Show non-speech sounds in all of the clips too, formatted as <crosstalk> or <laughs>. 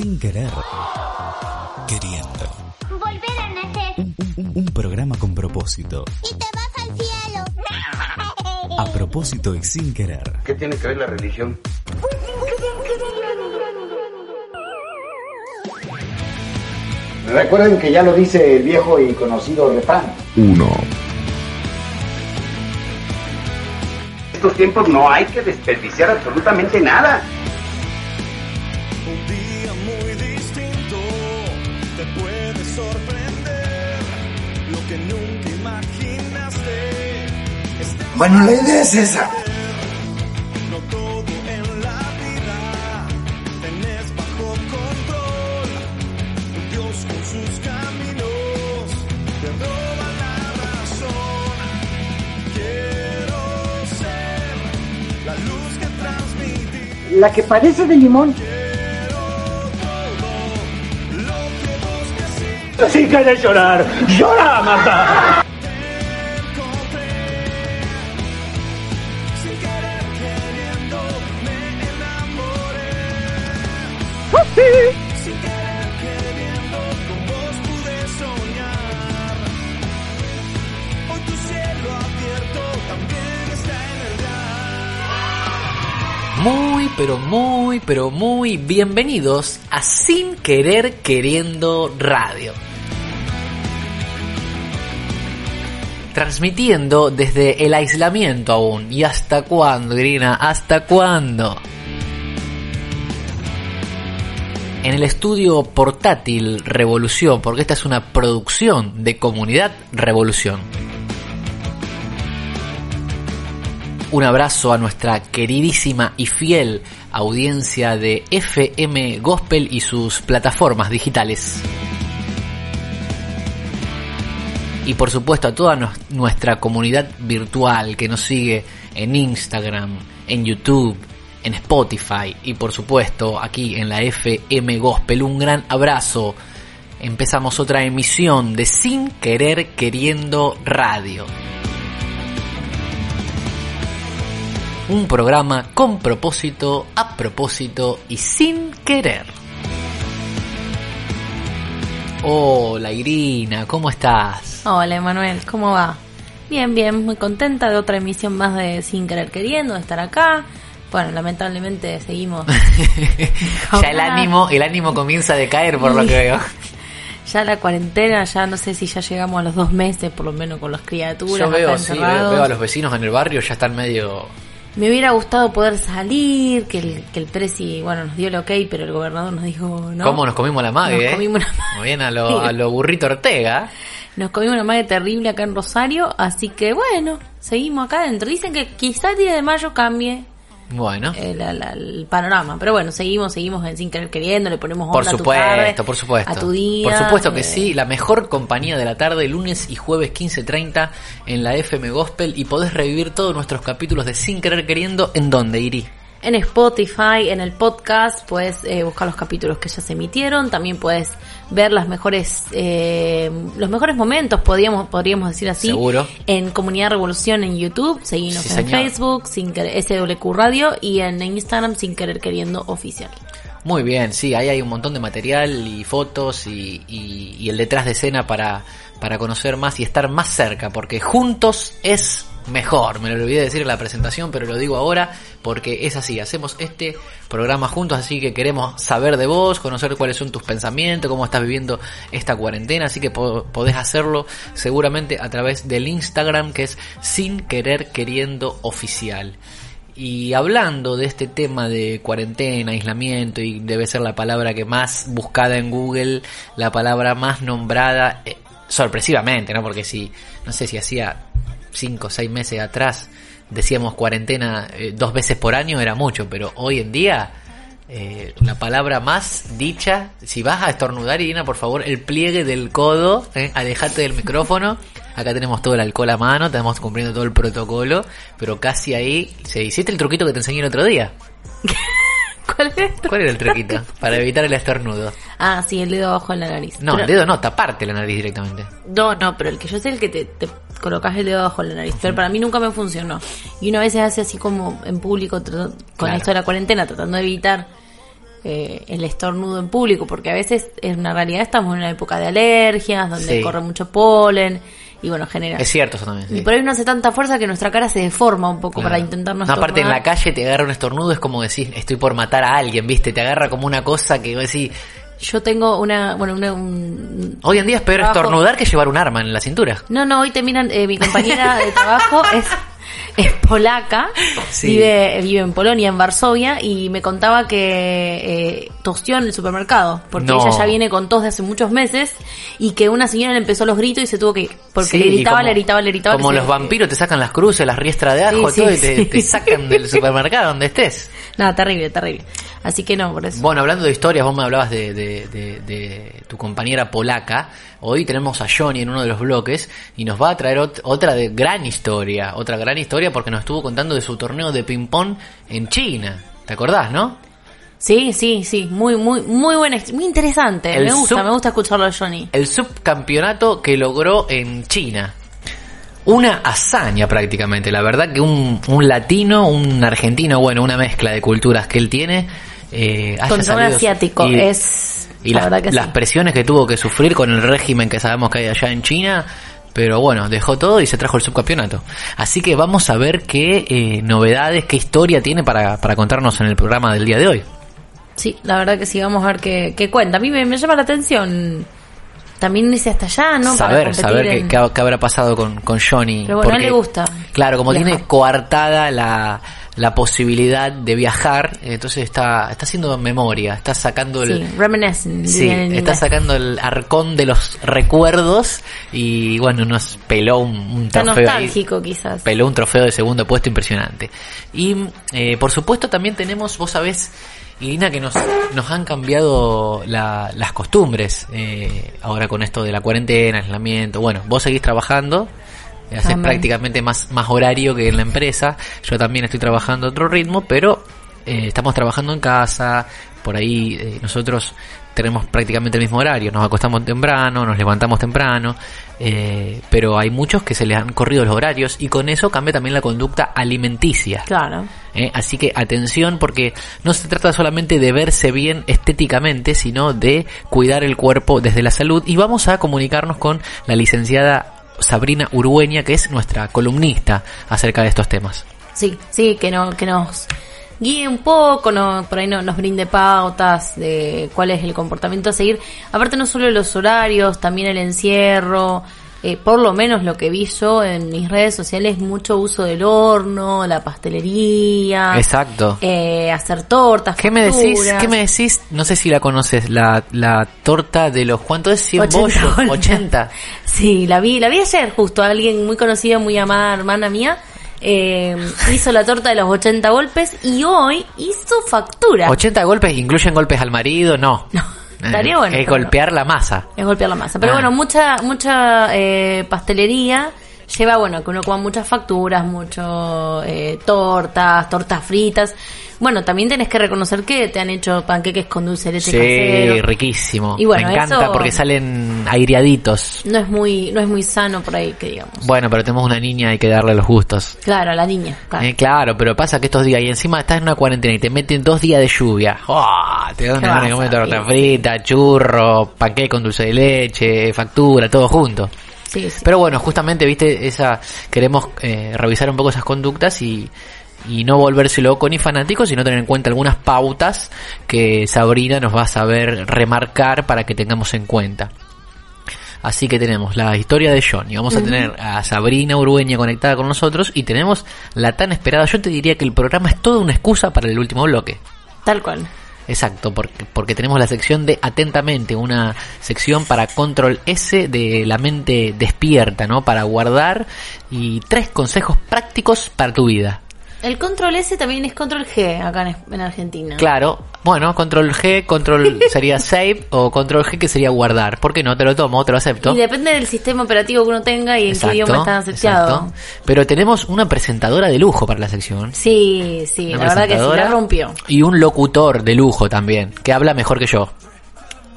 sin querer, queriendo. Volver a nacer. Un, un- un programa con propósito. Y te vas al cielo. A propósito y sin querer. ¿Qué tiene que ver la religión? Recuerden que ya lo dice el viejo y conocido refrán. En estos tiempos no hay que desperdiciar absolutamente nada. Bueno, la idea es esa. no todo en la vida tenés bajo control. Dios con sus caminos te roba la razón. Quiero ser la luz que transmití. La que parece de limón. Si quieres llorar, llora, Marta. Muy, pero muy bienvenidos a Sin Querer Queriendo Radio. Transmitiendo desde el aislamiento aún. ¿Y hasta cuándo, Irina? ¿Hasta cuándo? En el estudio portátil Revolución, porque esta es una producción de Comunidad Revolución. Un abrazo a nuestra queridísima y fiel audiencia de FM Gospel y sus plataformas digitales. Y por supuesto a toda nuestra comunidad virtual que nos sigue en Instagram, en YouTube, en Spotify y por supuesto aquí en la FM Gospel. Un gran abrazo. Empezamos otra emisión de Sin Querer Queriendo Radio. Un programa con propósito, a propósito y sin querer. Hola Irina, ¿cómo estás? Hola Emanuel, ¿cómo va? Bien, bien, muy contenta de otra emisión más de Sin Querer Queriendo, de estar acá. Bueno, lamentablemente seguimos. <laughs> ya el ánimo, el ánimo comienza a decaer por lo que veo. <laughs> Ya la cuarentena, ya no sé si ya llegamos a los dos meses, por lo menos con las criaturas. Yo veo, sí, veo a los vecinos en el barrio, ya están medio... Me hubiera gustado poder salir, que el, que el presi, bueno, nos dio el ok, pero el gobernador nos dijo no. ¿Cómo nos comimos la mague? Nos eh? comimos una mague. Muy bien a lo, a lo burrito Ortega. Nos comimos una madre terrible acá en Rosario, así que bueno, seguimos acá adentro. Dicen que quizá el día de mayo cambie Bueno, el, la- el panorama. Pero bueno, seguimos, seguimos en sin querer queriendo, le ponemos onda por a tu tarde, supuesto, por supuesto. a tu día. Por supuesto que eh, sí, la mejor compañía de la tarde, lunes y jueves 15.30 en la FM Gospel y podés revivir todos nuestros capítulos de Sin Querer Queriendo en donde Iri. En Spotify, en el podcast, puedes eh, buscar los capítulos que ya se emitieron. También puedes ver las mejores, eh, los mejores momentos, podríamos, podríamos decir así. Seguro. En Comunidad Revolución en YouTube, seguimos Sí, en señor. Facebook, sin querer, SWQ Radio y en Instagram, sin querer queriendo oficial. Muy bien, sí, ahí hay un montón de material y fotos y, y- y el detrás de escena para, para conocer más y estar más cerca, porque juntos es mejor. Me lo olvidé decir en la presentación, pero lo digo ahora porque es así. Hacemos este programa juntos, así que queremos saber de vos, conocer cuáles son tus pensamientos, cómo estás viviendo esta cuarentena, así que po- podés hacerlo seguramente a través del Instagram que es sin querer queriendo oficial. Y hablando de este tema de cuarentena, aislamiento, y debe ser la palabra que más buscada en Google, la palabra más nombrada, eh, sorpresivamente, ¿no? Porque si, no sé si hacía cinco o seis meses atrás decíamos cuarentena eh, dos veces por año era mucho, pero hoy en día eh, la palabra más dicha, si vas a estornudar, Irina, por favor, el pliegue del codo, eh, alejate del micrófono. Acá tenemos todo el alcohol a mano, estamos cumpliendo todo el protocolo, pero casi ahí, ¿se hiciste el truquito que te enseñé el otro día? <laughs> ¿Cuál es? ¿Cuál era el truquito? Para evitar el estornudo. Ah, sí, el dedo abajo en la nariz. No, Pero- el dedo no, taparte la nariz directamente. No, no, pero el que yo sé el que te, te colocas el dedo abajo en la nariz. Pero para mí nunca me funcionó. Y una vez se hace así como en público, con Claro. esto de la cuarentena, tratando de evitar eh, el estornudo en público, porque a veces en una realidad estamos en una época de alergias, donde Sí. corre mucho polen y bueno, genera... Es cierto eso también. Y sí. por ahí no hace tanta fuerza que nuestra cara se deforma un poco Claro. para intentar no aparte en la calle te agarra un estornudo, es como decir, estoy por matar a alguien, ¿viste? Te agarra como una cosa que vos decís, Yo tengo una, bueno, una, un, hoy en día es peor Trabajo- estornudar que llevar un arma en la cintura. No, no, hoy te miran, eh, mi compañera de trabajo <laughs> es, es polaca, Sí. vive, vive en Polonia, en Varsovia, y me contaba que eh, tosió en el supermercado, porque No. ella ya viene con tos de hace muchos meses, y que una señora le empezó los gritos y se tuvo que ir, porque Sí, le gritaba, como- le gritaba, le gritaba. Como los vampiros te sacan las cruces, las riestras de ajo, Sí, todo, y te, te sacan del <laughs> supermercado donde estés. Nada, terrible, terrible. Así que no, por eso. Bueno, hablando de historias, vos me hablabas de, de- de- de tu compañera polaca. Hoy tenemos a Johnny en uno de los bloques y nos va a traer ot- otra de gran historia. Otra gran historia porque nos estuvo contando de su torneo de ping-pong en China. ¿Te acordás, no? Sí, sí, sí, muy, muy, muy buena, muy interesante. El me gusta, sub- me gusta escucharlo a Johnny. El subcampeonato que logró en China. Una hazaña prácticamente. La verdad que un, un latino, un argentino, bueno, una mezcla de culturas que él tiene. Eh, un salido- asiático, y- es... Y la las, verdad que las sí. presiones que tuvo que sufrir con el régimen que sabemos que hay allá en China. Pero bueno, dejó todo y se trajo el subcampeonato. Así que vamos a ver qué eh, novedades, qué historia tiene para, para contarnos en el programa del día de hoy. Sí, la verdad que sí, vamos a ver qué, qué cuenta. A mí me, me llama la atención también irse hasta allá, ¿no? Saber, saber qué, en- qué ha- qué habrá pasado con, con Johnny. Pero bueno, a él le gusta Claro, como viajar. tiene coartada la, la posibilidad de viajar, entonces está, está haciendo memoria, está sacando el... Sí, reminiscing. Sí, está sacando el arcón de los recuerdos y bueno, nos peló un, un Está trofeo ahí. nostálgico quizás. Peló un trofeo de segundo puesto impresionante. Y eh, por supuesto también tenemos, vos sabés, Irina, que nos, nos han cambiado la- las costumbres eh, ahora con esto de la cuarentena, aislamiento. Bueno, vos seguís trabajando, eh, haces Amén. prácticamente más, más horario que en la empresa. Yo también estoy trabajando a otro ritmo, pero eh, estamos trabajando en casa. Por ahí eh, nosotros tenemos prácticamente el mismo horario. Nos acostamos temprano, nos levantamos temprano. eh, pero hay muchos que se les han corrido los horarios y con eso cambia también la conducta alimenticia. Claro. ¿eh? Así que atención porque no se trata solamente de verse bien estéticamente, sino de cuidar el cuerpo desde la salud. Y vamos a comunicarnos con la licenciada Sabrina Urgueña, que es nuestra columnista acerca de estos temas. Sí, sí, que, no, que nos guíe un poco, no, por ahí no, nos brinde pautas de cuál es el comportamiento a seguir. Aparte no solo los horarios, también el encierro, eh, por lo menos lo que vi yo en mis redes sociales, mucho uso del horno, la pastelería, Exacto. eh, hacer tortas, ¿Qué me decís? ¿Qué me decís? No sé si la conoces, la, la torta de los ¿cuánto es? 100 80 bollos, golpes. 80. Sí, la vi, la vi ayer justo, alguien muy conocida, muy amada, hermana mía, eh, hizo la torta de los 80 golpes y hoy hizo factura. 80 golpes, incluyen golpes al marido, no. <laughs> No, estaría bueno, Es no. golpear la masa. Es golpear la masa. Pero Ah. bueno, mucha mucha eh, pastelería lleva, bueno, que uno coma muchas facturas, mucho eh, tortas, tortas fritas. Bueno, también tenés que reconocer que te han hecho panqueques con dulce de leche Sí, casero. riquísimo. Y bueno, Me encanta eso- porque salen aireaditos. No es muy no es muy sano por ahí, que digamos. Bueno, pero tenemos una niña, hay que darle los gustos. Claro, a la niña. Claro. Eh, claro, pero pasa que estos días, y encima estás en una cuarentena y te meten dos días de lluvia. ¡Oh! Te dan ¿Qué ganas vas de comer torta frita, churro, panqueque con dulce de leche, factura, todo junto. Sí, sí. Pero bueno, justamente, viste, esa queremos eh, revisar un poco esas conductas y, y no volverse loco ni fanático, sino tener en cuenta algunas pautas que Sabrina nos va a saber remarcar para que tengamos en cuenta. Así que tenemos la historia de Johnny, vamos a tener a Sabrina Urueña conectada con nosotros y tenemos la tan esperada, yo te diría que el programa es toda una excusa para el último bloque. Tal cual. Exacto, porque, porque tenemos la sección de Atentamente, una sección para control S de la mente despierta, ¿no? Para guardar y tres consejos prácticos para tu vida. El control S también es control G acá en, en Argentina. Claro, bueno, control G, control <laughs> sería save o control G que sería guardar. ¿Por qué no? Te lo tomo, te lo acepto. Y depende del sistema operativo que uno tenga y en qué idioma está asociado. exacto. Pero tenemos una presentadora de lujo para la sección. Sí, sí, Una la verdad que sí, la rompió. Y un locutor de lujo también, que habla mejor que yo.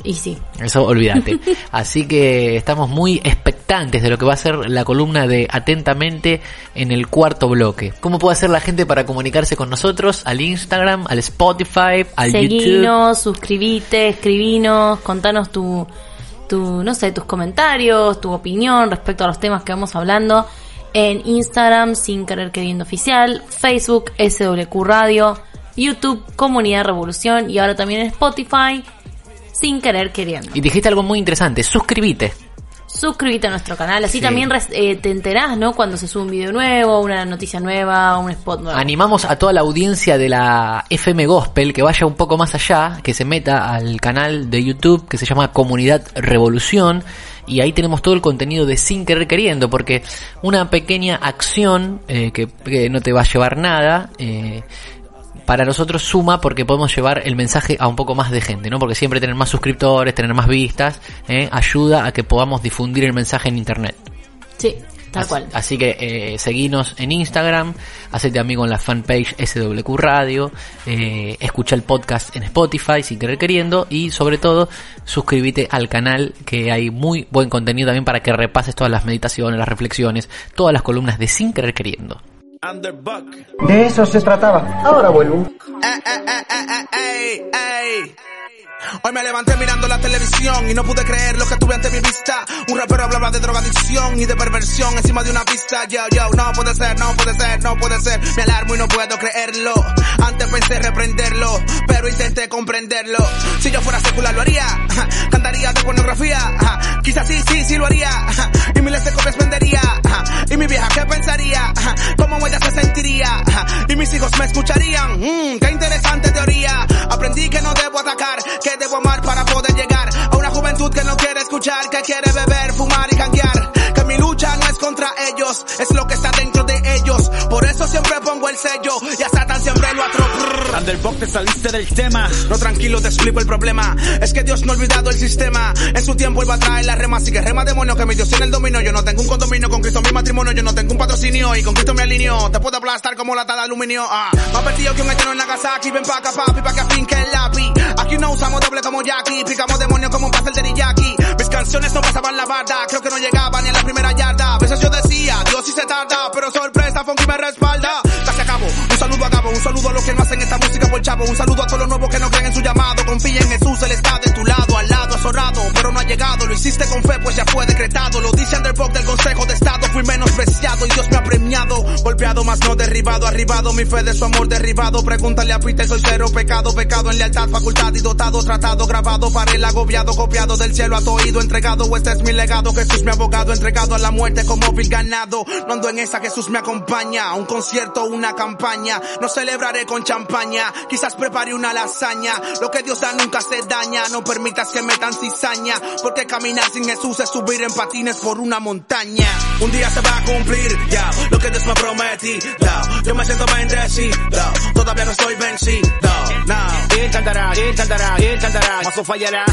Y sí. Eso olvídate. <laughs> Así que estamos muy expectantes instantes de lo que va a ser la columna de Atentamente en el cuarto bloque. ¿Cómo puede hacer la gente para comunicarse con nosotros? Al Instagram, al Spotify, al YouTube. Seguinos, suscribite, escribinos, contanos tu, tu, no sé, tus comentarios, tu opinión respecto a los temas que vamos hablando en Instagram, sin querer queriendo oficial, Facebook, SWQ Radio, YouTube, Comunidad Revolución y ahora también en Spotify, sin querer queriendo. Y dijiste algo muy interesante, suscríbete. Suscríbete a nuestro canal, así Sí. también eh, te enterás, ¿no? Cuando se sube un video nuevo, una noticia nueva, un spot nuevo. Animamos a toda la audiencia de la FM Gospel que vaya un poco más allá, que se meta al canal de YouTube que se llama Comunidad Revolución y ahí tenemos todo el contenido de Sin Querer Queriendo, porque una pequeña acción eh, que, que no te va a llevar nada, eh, para nosotros suma porque podemos llevar el mensaje a un poco más de gente, ¿no? Porque siempre tener más suscriptores, tener más vistas, eh, ayuda a que podamos difundir el mensaje en internet. Sí, tal Así- cual. Así que eh, seguinos en Instagram, hacete amigo en la fanpage SWQ Radio, eh, escucha el podcast en Spotify sin querer queriendo y sobre todo suscríbete al canal que hay muy buen contenido también para que repases todas las meditaciones, las reflexiones, todas las columnas de sin querer queriendo. Underbuck. De eso se trataba. Ahora vuelvo. Eh, eh, eh. Hoy me levanté mirando la televisión y no pude creer lo que tuve ante mi vista. Un rapero hablaba de drogadicción y de perversión encima de una pista. Yo, yo, no puede ser, no puede ser, no puede ser. Me alarmo y no puedo creerlo. Antes pensé reprenderlo, pero intenté comprenderlo. Si yo fuera secular lo haría. <laughs> Cantaría de pornografía. <laughs> Quizás sí, sí, sí lo haría. <laughs> Y miles de copias vendería. Y mi vieja, ¿qué pensaría? ¿Cómo ella se sentiría? Y mis hijos me escucharían. Mmm, qué interesante teoría. Aprendí que no debo atacar, que debo amar para poder llegar a una juventud que no quiere escuchar, que quiere beber, fumar y canjear. Que mi atropello. Underbox te saliste del tema. No tranquilo, te explico el problema. Es que Dios no ha olvidado el sistema. En su tiempo él va a traer la rema, así que rema demonio que mi Dios tiene el dominio. Yo no tengo un condominio con Cristo mi matrimonio, yo no tengo un patrocinio y con Cristo me alineo. Te puedo aplastar como lata de aluminio. Ah, más perdido que un eterno en Nagasaki. Ven pa' acá, papi, pa' que afinque el lápiz. Aquí no usamos doble como Jackie, picamos demonio como un pastel de Niyaki. Mis canciones no pasaban la barda, creo que no llegaban ni a la primera yarda. A veces yo decía, Dios sí se tarda, pero sorpresa, Funky me respalda. Un saludo a los que no hacen esta música por chavo, un saludo a todos los nuevos que no creen en su llamado. Confía en Jesús, él está de tu lado, al lado, azorrado, pero no ha llegado. Lo hiciste con fe, pues ya fue decretado. Lo dice Underbox del Consejo de Estado, fui menospreciado y Dios me ha premiado. Golpeado, más no derribado, arribado, mi fe de su amor derribado. Pregúntale a Peter, soy cero pecado, pecado en lealtad, facultad y dotado, tratado, grabado para el agobiado, copiado del cielo a tu oído, entregado. Este es mi legado, Jesús mi abogado, entregado a la muerte como vil ganado. No ando en esa, Jesús me acompaña. Un concierto, una campaña. No celebraré con champaña, quizás prepare una lasaña. Lo que Dios da nunca se daña, no permitas que metan cizaña. Porque caminar sin Jesús es subir en patines por una montaña. Un día se va a cumplir, ya, lo que Dios me prometido. Yo me siento bendecido, todavía no estoy vencido, no. Él cantará, él cantará, él cantará, no fallará.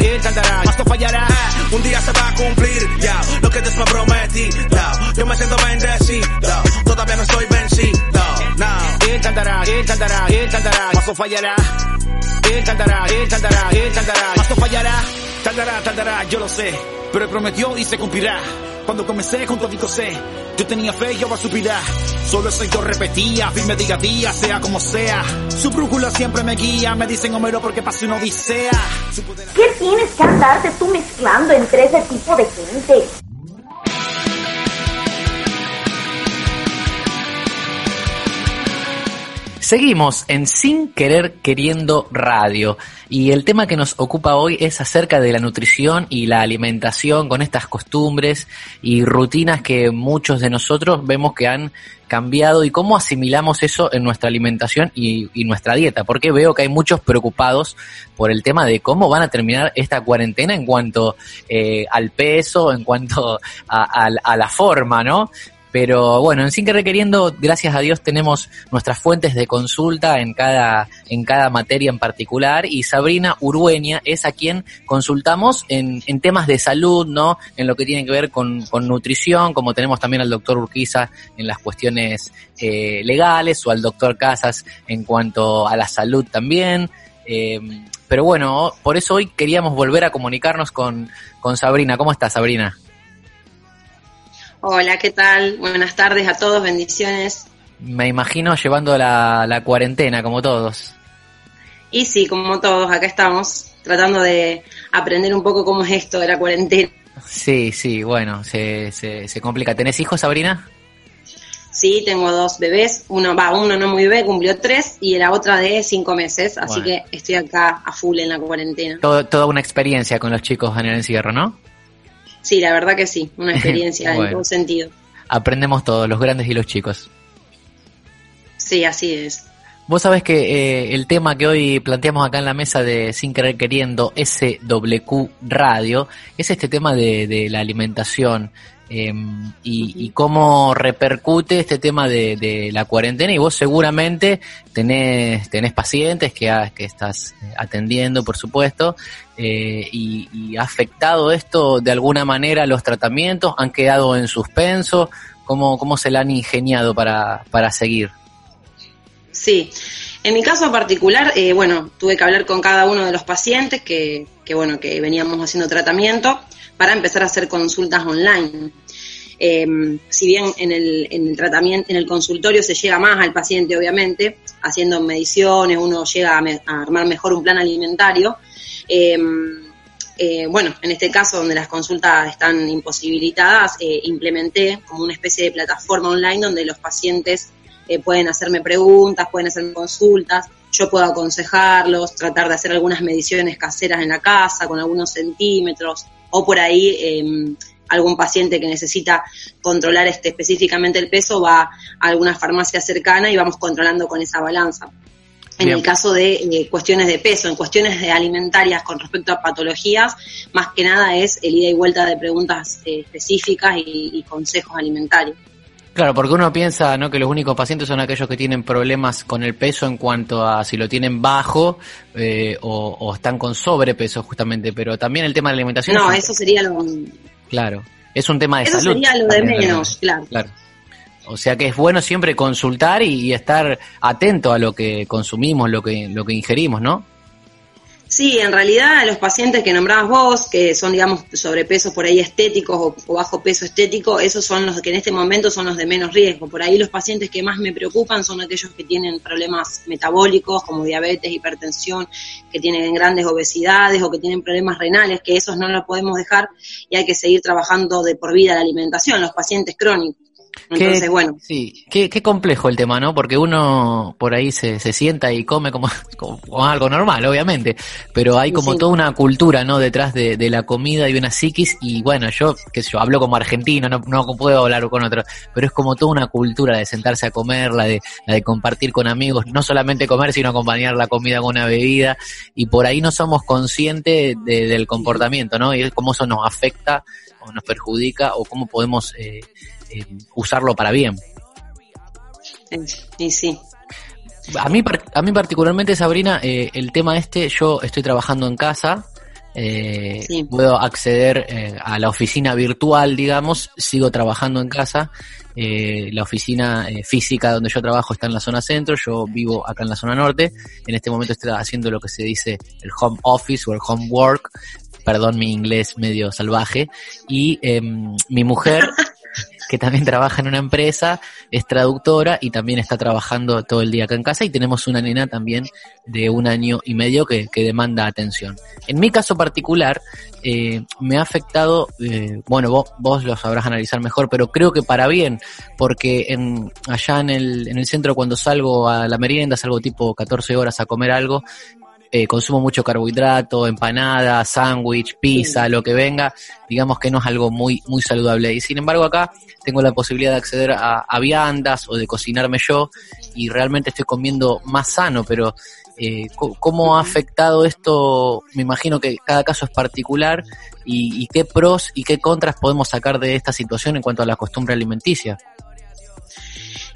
Él cantará, mas no fallará. Un día se va a cumplir, ya, lo que Dios me prometido. Yo me siento bendecido, todavía no estoy vencido, no. Él cantará, mas no fallará. Él cantará, mas no fallará. Cantará, cantará, yo lo sé, pero prometió y se cumplirá. Cuando comencé junto a Vico C, yo tenía fe y ahora subirá. Solo eso yo repetía, firme día a día, sea como sea. Su brújula siempre me guía, me dicen Homero porque pasé una odisea. ¿Qué tienes que andarte tú mezclando entre ese tipo de gente? Seguimos en Sin Querer Queriendo Radio y el tema que nos ocupa hoy es acerca de la nutrición y la alimentación con estas costumbres y rutinas que muchos de nosotros vemos que han cambiado y cómo asimilamos eso en nuestra alimentación y, nuestra dieta, porque veo que hay muchos preocupados por el tema de cómo van a terminar esta cuarentena en cuanto eh, al peso, en cuanto a la forma, ¿no? Pero bueno, en Sin Querer Queriendo, gracias a Dios tenemos nuestras fuentes de consulta en cada, en cada materia en particular y Sabrina Urueña es a quien consultamos en, en temas de salud, ¿no? En lo que tiene que ver con, con nutrición, como tenemos también al doctor Urquiza en las cuestiones eh, legales o al doctor Casas en cuanto a la salud también. Eh, pero bueno, por eso hoy queríamos volver a comunicarnos con, con Sabrina. ¿Cómo estás, Sabrina? Hola, ¿qué tal? Buenas tardes a todos, bendiciones. Me imagino llevando la, la cuarentena, como todos. Y sí, como todos, acá estamos tratando de aprender un poco cómo es esto de la cuarentena. Sí, sí, bueno, se, se, se complica. ¿Tenés hijos, Sabrina? Sí, tengo dos bebés, uno va, uno no muy bebé, cumplió tres, y la otra de cinco meses, así Bueno. que estoy acá a full en la cuarentena. Todo, toda una experiencia con los chicos en el encierro, ¿no? Sí, la verdad que sí, una <laughs> experiencia Bueno. en todo sentido. Aprendemos todos, los grandes y los chicos. Sí, así es. Vos sabés que eh, el tema que hoy planteamos acá en la mesa de Sin Querer Queriendo, SWQ Radio, es este tema de, de la alimentación eh, y, y cómo repercute este tema de, de la cuarentena. Y vos seguramente tenés, tenés pacientes que, ha- que estás eh, atendiendo, por supuesto, eh, y, y ha afectado esto de alguna manera los tratamientos, han quedado en suspenso, ¿cómo, cómo se la han ingeniado para, para seguir? Sí, en mi caso particular, eh, bueno, tuve que hablar con cada uno de los pacientes que, que, bueno, que veníamos haciendo tratamiento para empezar a hacer consultas online. Eh, si bien en el, en el tratamiento, en el consultorio se llega más al paciente, obviamente, haciendo mediciones, uno llega a, armar mejor un plan alimentario. eh, eh, bueno, en este caso donde las consultas están imposibilitadas, eh, implementé como una especie de plataforma online donde los pacientes eh, pueden hacerme preguntas, pueden hacerme consultas, yo puedo aconsejarlos, tratar de hacer algunas mediciones caseras en la casa con algunos centímetros, o por ahí eh, algún paciente que necesita controlar este, específicamente el peso va a alguna farmacia cercana y vamos controlando con esa balanza. En Bien. el caso de eh, cuestiones de peso, en cuestiones de alimentarias con respecto a patologías, más que nada es el ida y vuelta de preguntas eh, específicas y- y consejos alimentarios. Claro, porque uno piensa ¿no? que los únicos pacientes son aquellos que tienen problemas con el peso en cuanto a si lo tienen bajo eh, o, o están con sobrepeso justamente, pero también el tema de la alimentación. No, es eso sería lo, Claro, es un tema de eso salud. sería lo de menos, claro. Claro. O sea que es bueno siempre consultar y, y estar atento a lo que consumimos, lo que, lo que ingerimos, ¿no? Sí, en realidad los pacientes que nombrabas vos, que son, digamos, sobrepesos por ahí estéticos o, o bajo peso estético, esos son los que en este momento son los de menos riesgo. Por ahí los pacientes que más me preocupan son aquellos que tienen problemas metabólicos como diabetes, hipertensión, que tienen grandes obesidades o que tienen problemas renales, que esos no los podemos dejar y hay que seguir trabajando de por vida la alimentación, los pacientes crónicos. Entonces, Qué- bueno, Sí, qué, qué complejo el tema, ¿no? Porque uno por ahí se, se sienta y come como, <laughs> algo normal, obviamente, pero hay como Sí. toda una cultura, ¿no? Detrás de, de la comida y una psiquis y bueno, yo, qué sé yo, hablo como argentino, no, no puedo hablar con otro, pero es como toda una cultura de sentarse a comer, la de, la de compartir con amigos, no solamente comer, sino acompañar la comida con una bebida y por ahí no somos conscientes de- del comportamiento, ¿no? Y cómo eso nos afecta o nos perjudica o cómo podemos eh, eh, usarlo para bien. y sí. A mí, a mí particularmente, Sabrina, eh, el tema este, yo estoy trabajando en casa, eh, Sí. puedo acceder eh, a la oficina virtual, digamos, sigo trabajando en casa. eh, la oficina física donde yo trabajo está en la zona centro, yo vivo acá en la zona norte. En este momento estoy haciendo lo que se dice el home office o el home work, perdón mi inglés medio salvaje. Y em, mi mujer <laughs> que también <laughs> trabaja en una empresa, es traductora y también está trabajando todo el día acá en casa y tenemos una nena también de un año y medio que, que demanda atención. En mi caso particular, eh, me ha afectado, eh, bueno, vos, vos lo sabrás analizar mejor, pero creo que para bien, porque en, allá en el, en el centro cuando salgo a la merienda, salgo tipo 14 horas a comer algo, eh, consumo mucho carbohidrato, empanada, sándwich, pizza, lo que venga, digamos que no es algo muy, muy saludable. Y sin embargo acá tengo la posibilidad de acceder a, a viandas o de cocinarme yo y realmente estoy comiendo más sano, pero eh, ¿cómo ha afectado esto? Me imagino que cada caso es particular y, y qué pros y qué contras podemos sacar de esta situación en cuanto a la costumbre alimenticia.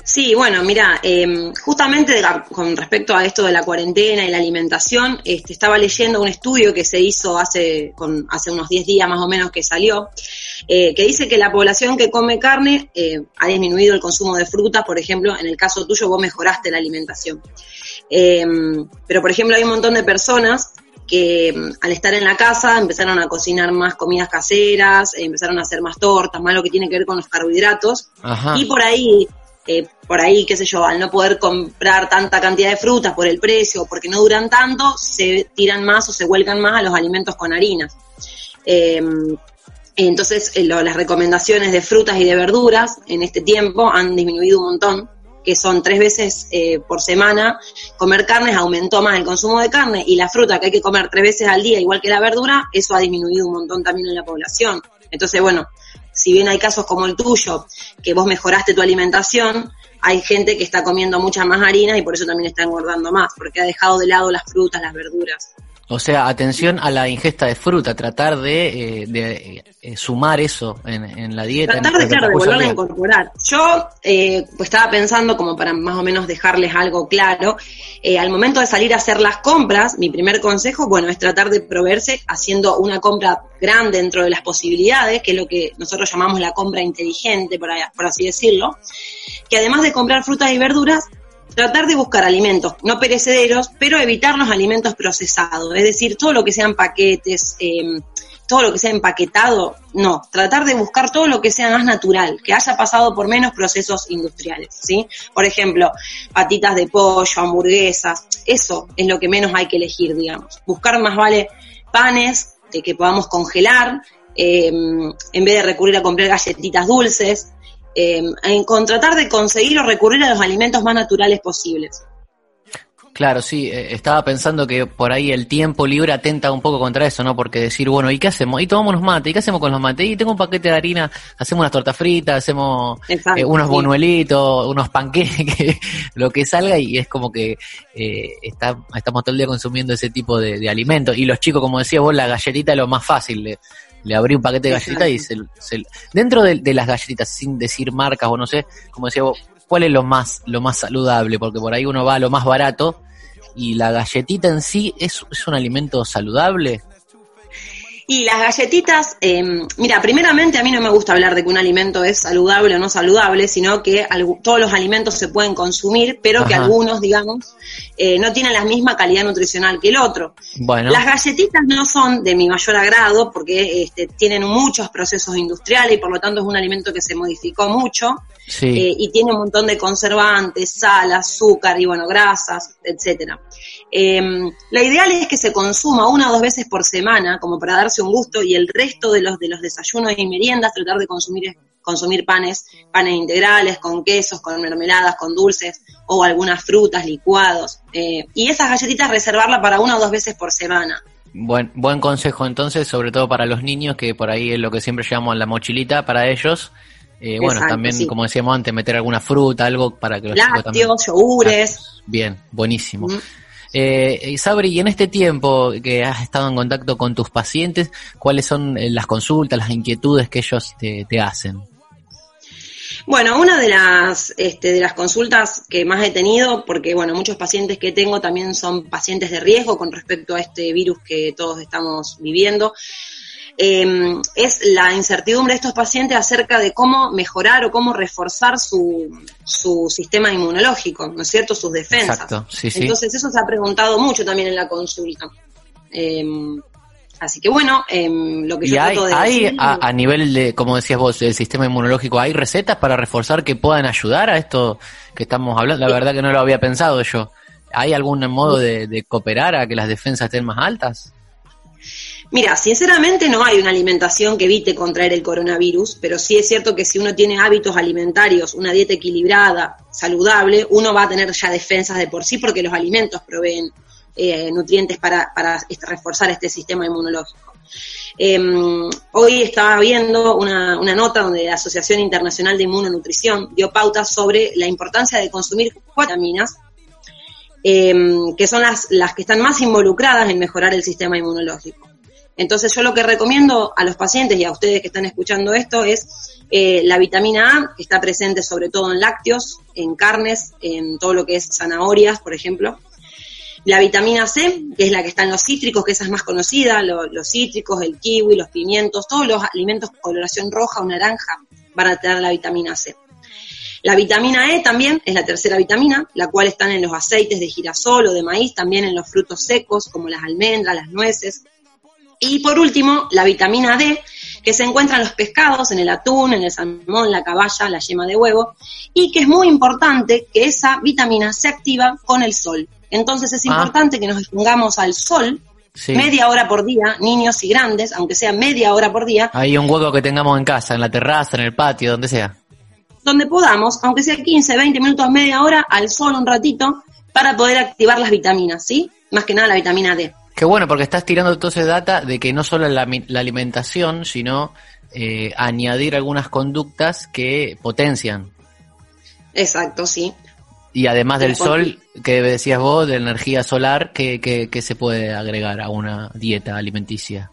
Sí, bueno, mira, eh, justamente de con respecto a esto de la cuarentena y la alimentación, este, estaba leyendo un estudio que se hizo hace, con, hace unos 10 días más o menos que salió, eh, que dice que la población que come carne eh, ha disminuido el consumo de frutas, por ejemplo, en el caso tuyo vos mejoraste la alimentación. Em, pero, por ejemplo, hay un montón de personas que em, al estar en la casa empezaron a cocinar más comidas caseras, eh, empezaron a hacer más tortas, más lo que tiene que ver con los carbohidratos. Ajá. Y por ahí, eh, por ahí, qué sé yo, al no poder comprar tanta cantidad de frutas por el precio o porque no duran tanto, se tiran más o se vuelcan más a los alimentos con harinas. Em, entonces, eh, lo- las recomendaciones de frutas y de verduras en este tiempo han disminuido un montón, que son tres veces eh, por semana. Comer carnes aumentó más el consumo de carne y la fruta que hay que comer tres veces al día, igual que la verdura, eso ha disminuido un montón también en la población. Entonces, bueno, si bien hay casos como el tuyo, que vos mejoraste tu alimentación, hay gente que está comiendo muchas más harinas y por eso también está engordando más, porque ha dejado de lado las frutas, las verduras. O sea, atención a la ingesta de fruta, tratar de, eh, de, eh, sumar eso en, en la dieta. en Tratar de, claro, de volverla a incorporar. Yo eh, pues estaba pensando, como para más o menos dejarles algo claro, eh, al momento de salir a hacer las compras, mi primer consejo, bueno, es tratar de proveerse haciendo una compra grande dentro de las posibilidades, que es lo que nosotros llamamos la compra inteligente, por, por así decirlo, que además de comprar frutas y verduras, tratar de buscar alimentos no perecederos, pero evitar los alimentos procesados, es decir, todo lo que sean paquetes, eh, todo lo que sea empaquetado, no, tratar de buscar todo lo que sea más natural, que haya pasado por menos procesos industriales, ¿sí? Por ejemplo, patitas de pollo, hamburguesas, eso es lo que menos hay que elegir, digamos. Buscar más vale panes de que podamos congelar, eh, en vez de recurrir a comprar galletitas dulces, eh, en con tratar de conseguir o recurrir a los alimentos más naturales posibles. Claro, sí, eh, estaba pensando que por ahí el tiempo libre atenta un poco contra eso, ¿no? Porque decir, bueno, ¿y qué hacemos? Y tomamos los mates, ¿y qué hacemos con los mates? Y tengo un paquete de harina, hacemos unas tortas fritas, hacemos Exacto, eh, unos sí. bonuelitos, unos panqueques, <laughs> lo que salga y es como que eh, está, estamos todo el día consumiendo ese tipo de, de alimentos. Y los chicos, como decías vos, la galletita es lo más fácil, le abrí un paquete de galletitas y se, se- dentro de, de las galletitas, sin decir marcas o no sé, como decía vos, ¿cuál es lo más, lo más saludable? Porque por ahí uno va a lo más barato y la galletita en sí es, es un alimento saludable. Y las galletitas, eh, mira, primeramente a mí no me gusta hablar de que un alimento es saludable o no saludable, sino que todos los alimentos se pueden consumir, pero que algunos, digamos, eh, no tienen la misma calidad nutricional que el otro. Bueno, Las galletitas no son de mi mayor agrado porque este, tienen muchos procesos industriales y por lo tanto es un alimento que se modificó mucho sí. eh, y tiene un montón de conservantes, sal, azúcar y bueno, grasas, etcétera. Eh, la ideal es que se consuma una o dos veces por semana, como para darse un gusto, y el resto de los de los desayunos y meriendas tratar de consumir consumir panes, panes integrales, con quesos, con mermeladas, con dulces o algunas frutas, licuados. Eh, y esas galletitas reservarlas para una o dos veces por semana. Buen, buen consejo entonces, sobre todo para los niños, que por ahí es lo que siempre llamamos la mochilita para ellos. Eh, bueno, Exacto, también, sí. como decíamos antes, meter alguna fruta, algo para que los chicos también... Lácteos, yogures. Bien, buenísimo. Mm. Eh, y Sabri, y en este tiempo que has estado en contacto con tus pacientes, ¿cuáles son eh, las consultas, las inquietudes que ellos te, te hacen? Bueno, una de las, este, de las consultas que más he tenido, porque bueno, muchos pacientes que tengo también son pacientes de riesgo con respecto a este virus que todos estamos viviendo, eh, es la incertidumbre de estos pacientes acerca de cómo mejorar o cómo reforzar su, su sistema inmunológico, ¿no es cierto? Sus defensas. Exacto, sí, sí. Entonces eso se ha preguntado mucho también en la consulta. Eh, así que bueno, eh, lo que ¿Y yo hay, trato de hay decir- a, a nivel de, como decías vos, del sistema inmunológico, hay recetas para reforzar que puedan ayudar a esto que estamos hablando? La verdad que no lo había pensado yo. ¿Hay algún modo de, de cooperar a que las defensas estén más altas? Mira, sinceramente no hay una alimentación que evite contraer el coronavirus, pero sí es cierto que si uno tiene hábitos alimentarios, una dieta equilibrada, saludable, uno va a tener ya defensas de por sí porque los alimentos proveen eh, nutrientes para, reforzar este sistema inmunológico. Eh, hoy estaba viendo una, nota donde la Asociación Internacional de Inmunonutrición dio pautas sobre la importancia de consumir vitaminas eh, que son las que están más involucradas en mejorar el sistema inmunológico. Entonces yo lo que recomiendo a los pacientes y a ustedes que están escuchando esto es eh, la vitamina A, que está presente sobre todo en lácteos, en carnes, en todo lo que es zanahorias, por ejemplo. La vitamina C, que es la que está en los cítricos, que esa es más conocida, lo- los cítricos, el kiwi, los pimientos, todos los alimentos con coloración roja o naranja van a tener la vitamina C. La vitamina E también es la tercera vitamina, la cual están en los aceites de girasol o de maíz, también en los frutos secos como las almendras, las nueces. Y por último, la vitamina D, que se encuentra en los pescados, en el atún, en el salmón, la caballa, la yema de huevo, y que es muy importante que esa vitamina se activa con el sol. Entonces es Ah. importante que nos expongamos al sol Sí. media hora por día, niños y grandes, aunque sea media hora por día, Hay un hueco que tengamos en casa, en la terraza, en el patio, donde sea. donde podamos, aunque sea 15, 20 minutos, media hora, al sol un ratito, para poder activar las vitaminas, ¿sí? Más que nada la vitamina D. Qué bueno, porque estás tirando entonces data de que no solo la, alimentación, sino eh, añadir algunas conductas que potencian. Exacto, sí. Y además del sol, que decías vos, de energía solar, ¿qué, qué, qué se puede agregar a una dieta alimenticia?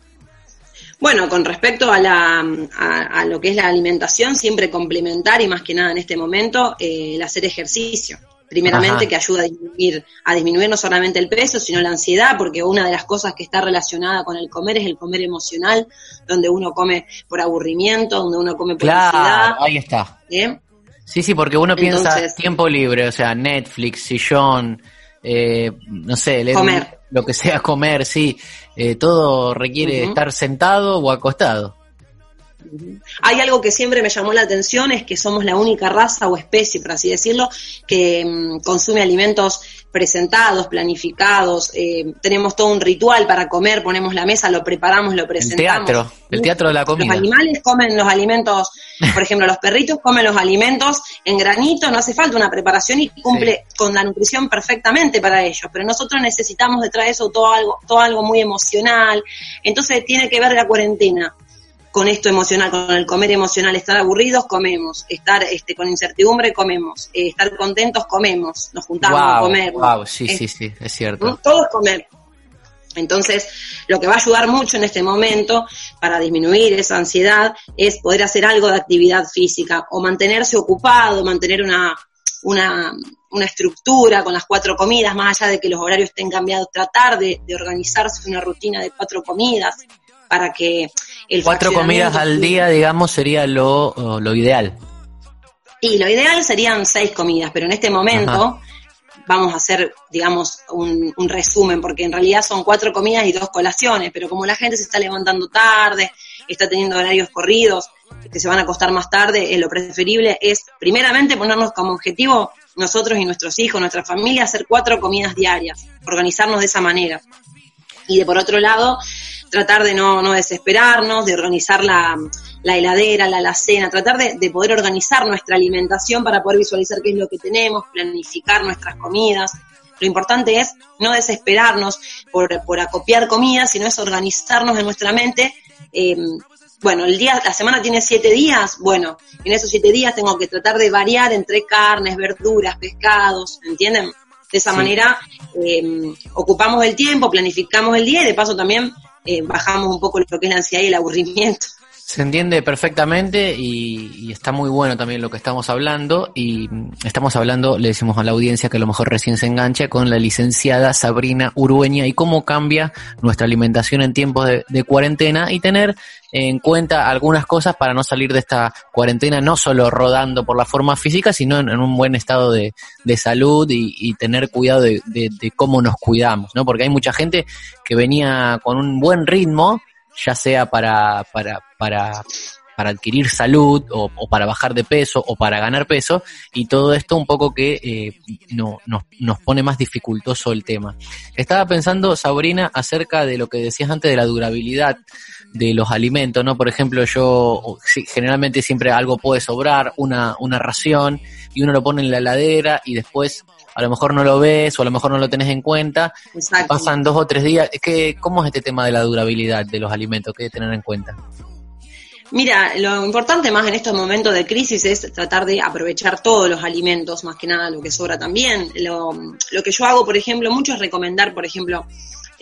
Bueno, con respecto a, la, a, a lo que es la alimentación, siempre complementar y más que nada en este momento eh, el hacer ejercicio. Primeramente Ajá. que ayuda a disminuir, a disminuir no solamente el peso, sino la ansiedad, porque una de las cosas que está relacionada con el comer es el comer emocional, donde uno come por aburrimiento, donde uno come por Claro, ansiedad. ahí está. ¿eh? Sí, sí, porque uno piensa tiempo libre, o sea, Netflix, sillón, eh, no sé, leer Comer. lo que sea comer, sí. Eh, todo requiere estar sentado o acostado. Hay algo que siempre me llamó la atención, es que somos la única raza o especie, por así decirlo, que mm, consume alimentos presentados, planificados, eh, tenemos todo un ritual para comer, ponemos la mesa, lo preparamos, lo El presentamos. teatro, el teatro de la Los comida. animales comen los alimentos, <laughs> por ejemplo, los perritos comen los alimentos en granito, no hace falta una preparación y cumple con la nutrición perfectamente para ellos, pero nosotros necesitamos detrás de eso todo algo, todo algo muy emocional, entonces tiene que ver la cuarentena con esto emocional, con el comer emocional, estar aburridos, comemos, estar este, con incertidumbre, comemos, eh, estar contentos, comemos, nos juntamos a comer. wow, sí, Es- sí, sí, es ¿no? cierto. Todo es comer. Entonces, lo que va a ayudar mucho en este momento para disminuir esa ansiedad es poder hacer algo de actividad física o mantenerse ocupado, mantener una, una, una estructura con las cuatro comidas, más allá de que los horarios estén cambiados, tratar de, de organizarse una rutina de cuatro comidas para que el Cuatro comidas al día, digamos, sería lo, lo ideal. Y lo ideal serían seis comidas, pero en este momento Ajá. vamos a hacer, digamos, un, un resumen, porque en realidad son cuatro comidas y dos colaciones, pero como la gente se está levantando tarde, está teniendo horarios corridos, que se van a acostar más tarde, eh, lo preferible es, primeramente, ponernos como objetivo nosotros y nuestros hijos, nuestra familia, hacer cuatro comidas diarias, organizarnos de esa manera. Y de por otro lado, tratar de no, no desesperarnos, de organizar la, la heladera, la alacena, tratar de, de poder organizar nuestra alimentación para poder visualizar qué es lo que tenemos, planificar nuestras comidas. Lo importante es no desesperarnos por, por acopiar comidas, sino es organizarnos en nuestra mente. eh, bueno, el día, la semana tiene siete días, bueno, en esos siete días tengo que tratar de variar entre carnes, verduras, pescados, ¿entienden? De esa Sí. manera eh, ocupamos el tiempo, planificamos el día y de paso también eh, bajamos un poco lo que es la ansiedad y el aburrimiento. Se entiende perfectamente y, está muy bueno también lo que estamos hablando y estamos hablando, le decimos a la audiencia que a lo mejor recién se engancha con la licenciada Sabrina Urueña y cómo cambia nuestra alimentación en tiempos de, cuarentena y tener en cuenta algunas cosas para no salir de esta cuarentena no solo rodando por la forma física, sino en, un buen estado de, salud y, tener cuidado de- de cómo nos cuidamos, ¿no? Porque hay mucha gente que venía con un buen ritmo, ya sea para, para, para, para adquirir salud o, para bajar de peso o para ganar peso y todo esto un poco que eh, no, nos, nos pone más dificultoso el tema. Estaba pensando, Sabrina, acerca de lo que decías antes de la durabilidad de los alimentos, ¿no? Por ejemplo, yo generalmente siempre algo puede sobrar, una, una ración, y uno lo pone en la heladera y después a lo mejor no lo ves o a lo mejor no lo tenés en cuenta Exacto. pasan dos o tres días. Que, ¿Cómo es este tema de la durabilidad de los alimentos? ¿Qué hay que tener en cuenta? Mira, lo importante más en estos momentos de crisis es tratar de aprovechar todos los alimentos, más que nada lo que sobra también. Lo, lo que yo hago, por ejemplo, mucho es recomendar, por ejemplo,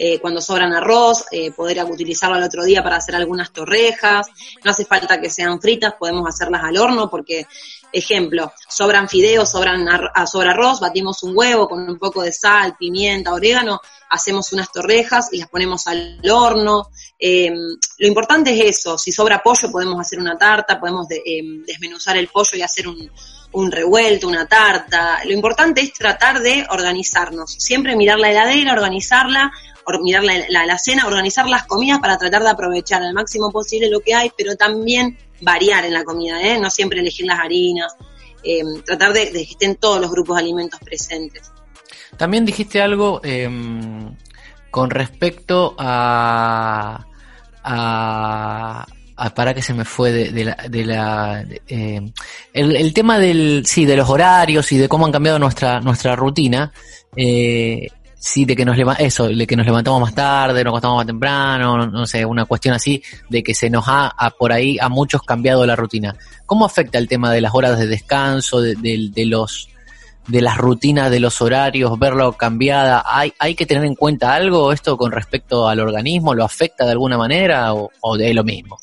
eh, cuando sobran arroz, eh, poder utilizarlo al otro día para hacer algunas torrejas. No hace falta que sean fritas, podemos hacerlas al horno porque, ejemplo, sobran fideos, sobran ar- ah, sobra arroz, batimos un huevo con un poco de sal, pimienta, orégano, hacemos unas torrejas y las ponemos al horno. Eh, lo importante es eso, si sobra pollo podemos hacer una tarta, podemos de- eh, desmenuzar el pollo y hacer un, un revuelto, una tarta. Lo importante es tratar de organizarnos. Siempre mirar la heladera, organizarla, or- mirar la, la alacena, organizar las comidas para tratar de aprovechar al máximo posible lo que hay, pero también variar en la comida, ¿eh? No siempre elegir las harinas. eh, tratar de, de que estén todos los grupos de alimentos presentes. También dijiste algo em, con respecto a, a, para que se me fue de, la, de la em, el, el tema del sí de los horarios y de cómo han cambiado nuestra nuestra rutina eh, sí de que nos leva- eso de que nos levantamos más tarde nos acostamos más temprano no, sé una cuestión así de que se nos ha, a- por ahí a muchos cambiado la rutina cómo afecta el tema de las horas de descanso de, de- de los de las rutinas, de los horarios, verlo cambiada, ¿hay, hay que tener en cuenta algo esto con respecto al organismo? ¿Lo afecta de alguna manera o, o de lo mismo?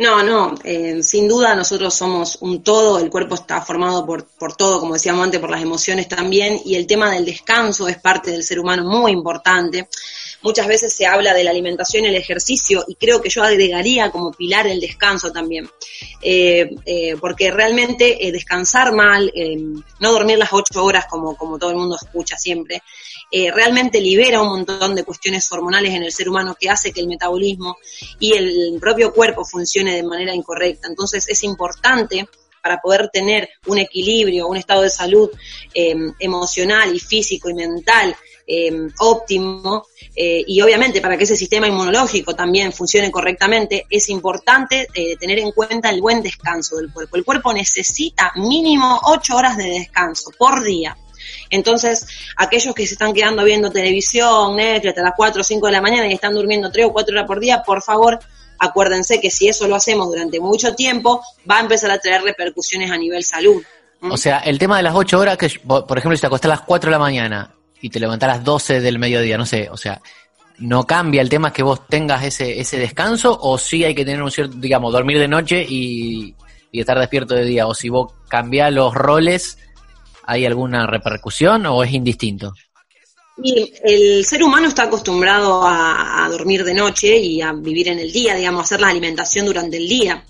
No, no, eh, sin duda nosotros somos un todo, el cuerpo está formado por, por todo, como decíamos antes, por las emociones también, y el tema del descanso es parte del ser humano muy importante. Muchas veces se habla de la alimentación y el ejercicio, y creo que yo agregaría como pilar el descanso también, Eh, eh, porque realmente eh, descansar mal, eh, no dormir las ocho horas como, como todo el mundo escucha siempre, eh, realmente libera un montón de cuestiones hormonales en el ser humano que hace que el metabolismo y el propio cuerpo funcione de manera incorrecta. Entonces es importante para poder tener un equilibrio, un estado de salud eh, emocional y físico y mental eh, óptimo eh, y obviamente para que ese sistema inmunológico también funcione correctamente es importante tener en cuenta el buen descanso del cuerpo. El cuerpo necesita mínimo ocho horas de descanso por día. Entonces, aquellos que se están quedando viendo televisión, Netflix hasta las 4 o 5 de la mañana y están durmiendo 3 o 4 horas por día, por favor, acuérdense que si eso lo hacemos durante mucho tiempo, va a empezar a traer repercusiones a nivel salud. O sea, el tema de las 8 horas, que por ejemplo, si te acostás a las 4 de la mañana y te levantás a las 12 del mediodía, no sé, o sea, ¿no cambia el tema que vos tengas ese, ese descanso o sí hay que tener un cierto, digamos, dormir de noche y, y estar despierto de día? O si vos cambiás los roles, ¿hay alguna repercusión o es indistinto? Y el ser humano está acostumbrado a, dormir de noche y a vivir en el día, digamos, hacer la alimentación durante el día.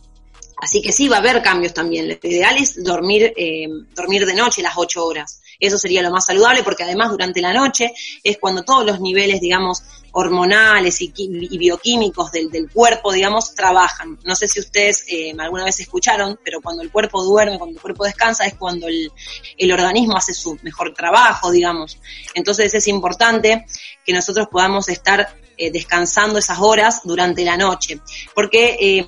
Así que sí, va a haber cambios también. Lo ideal es dormir, eh, dormir de noche las ocho horas. Eso sería lo más saludable porque además durante la noche es cuando todos los niveles, digamos, hormonales y, y bioquímicos del, del cuerpo, digamos, trabajan. No sé si ustedes eh, alguna vez escucharon, pero cuando el cuerpo duerme, cuando el cuerpo descansa, es cuando el, organismo hace su mejor trabajo, digamos. Entonces es importante que nosotros podamos estar eh, descansando esas horas durante la noche. Porque eh,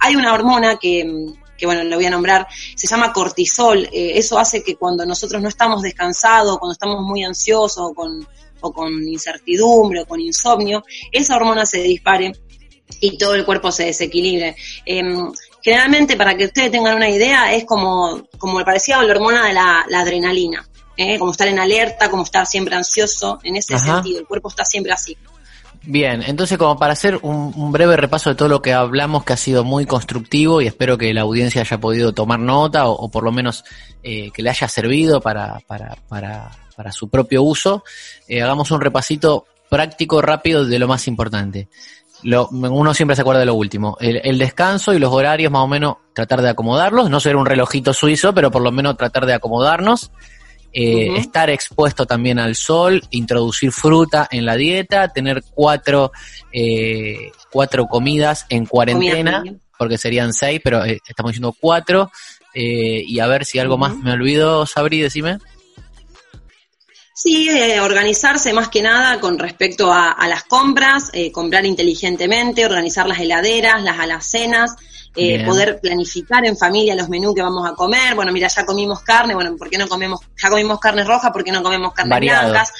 hay una hormona que, que, bueno, la voy a nombrar, se llama cortisol. Eso hace que cuando nosotros no estamos descansados, cuando estamos muy ansiosos con, o con incertidumbre o con insomnio, esa hormona se dispare y todo el cuerpo se desequilibre. Em, generalmente, para que ustedes tengan una idea, es como, como parecía la hormona de la, la adrenalina. ¿eh? Como estar en alerta, como estar siempre ansioso, en ese Ajá. sentido, el cuerpo está siempre así. Bien, entonces como para hacer un, un breve repaso de todo lo que hablamos, que ha sido muy constructivo y espero que la audiencia haya podido tomar nota o, o por lo menos eh, que le haya servido para, para, para, para su propio uso, eh, hagamos un repasito práctico, rápido de lo más importante. Lo, uno siempre se acuerda de lo último. El, el descanso y los horarios más o menos tratar de acomodarlos, no ser un relojito suizo, pero por lo menos tratar de acomodarnos. Eh, estar expuesto también al sol, introducir fruta en la dieta, tener cuatro, eh, cuatro comidas en cuarentena, porque serían seis, pero eh, estamos diciendo cuatro, y a ver si algo más me olvido, Sabri, decime. Sí, eh, organizarse más que nada con respecto a, a las compras, eh, comprar inteligentemente, organizar las heladeras, las alacenas, eh, poder planificar en familia los menús que vamos a comer. Bueno, mira, ya comimos carne, bueno, ¿por qué no comemos? Ya comimos carne roja, ¿por qué no comemos carnes Variado. blancas?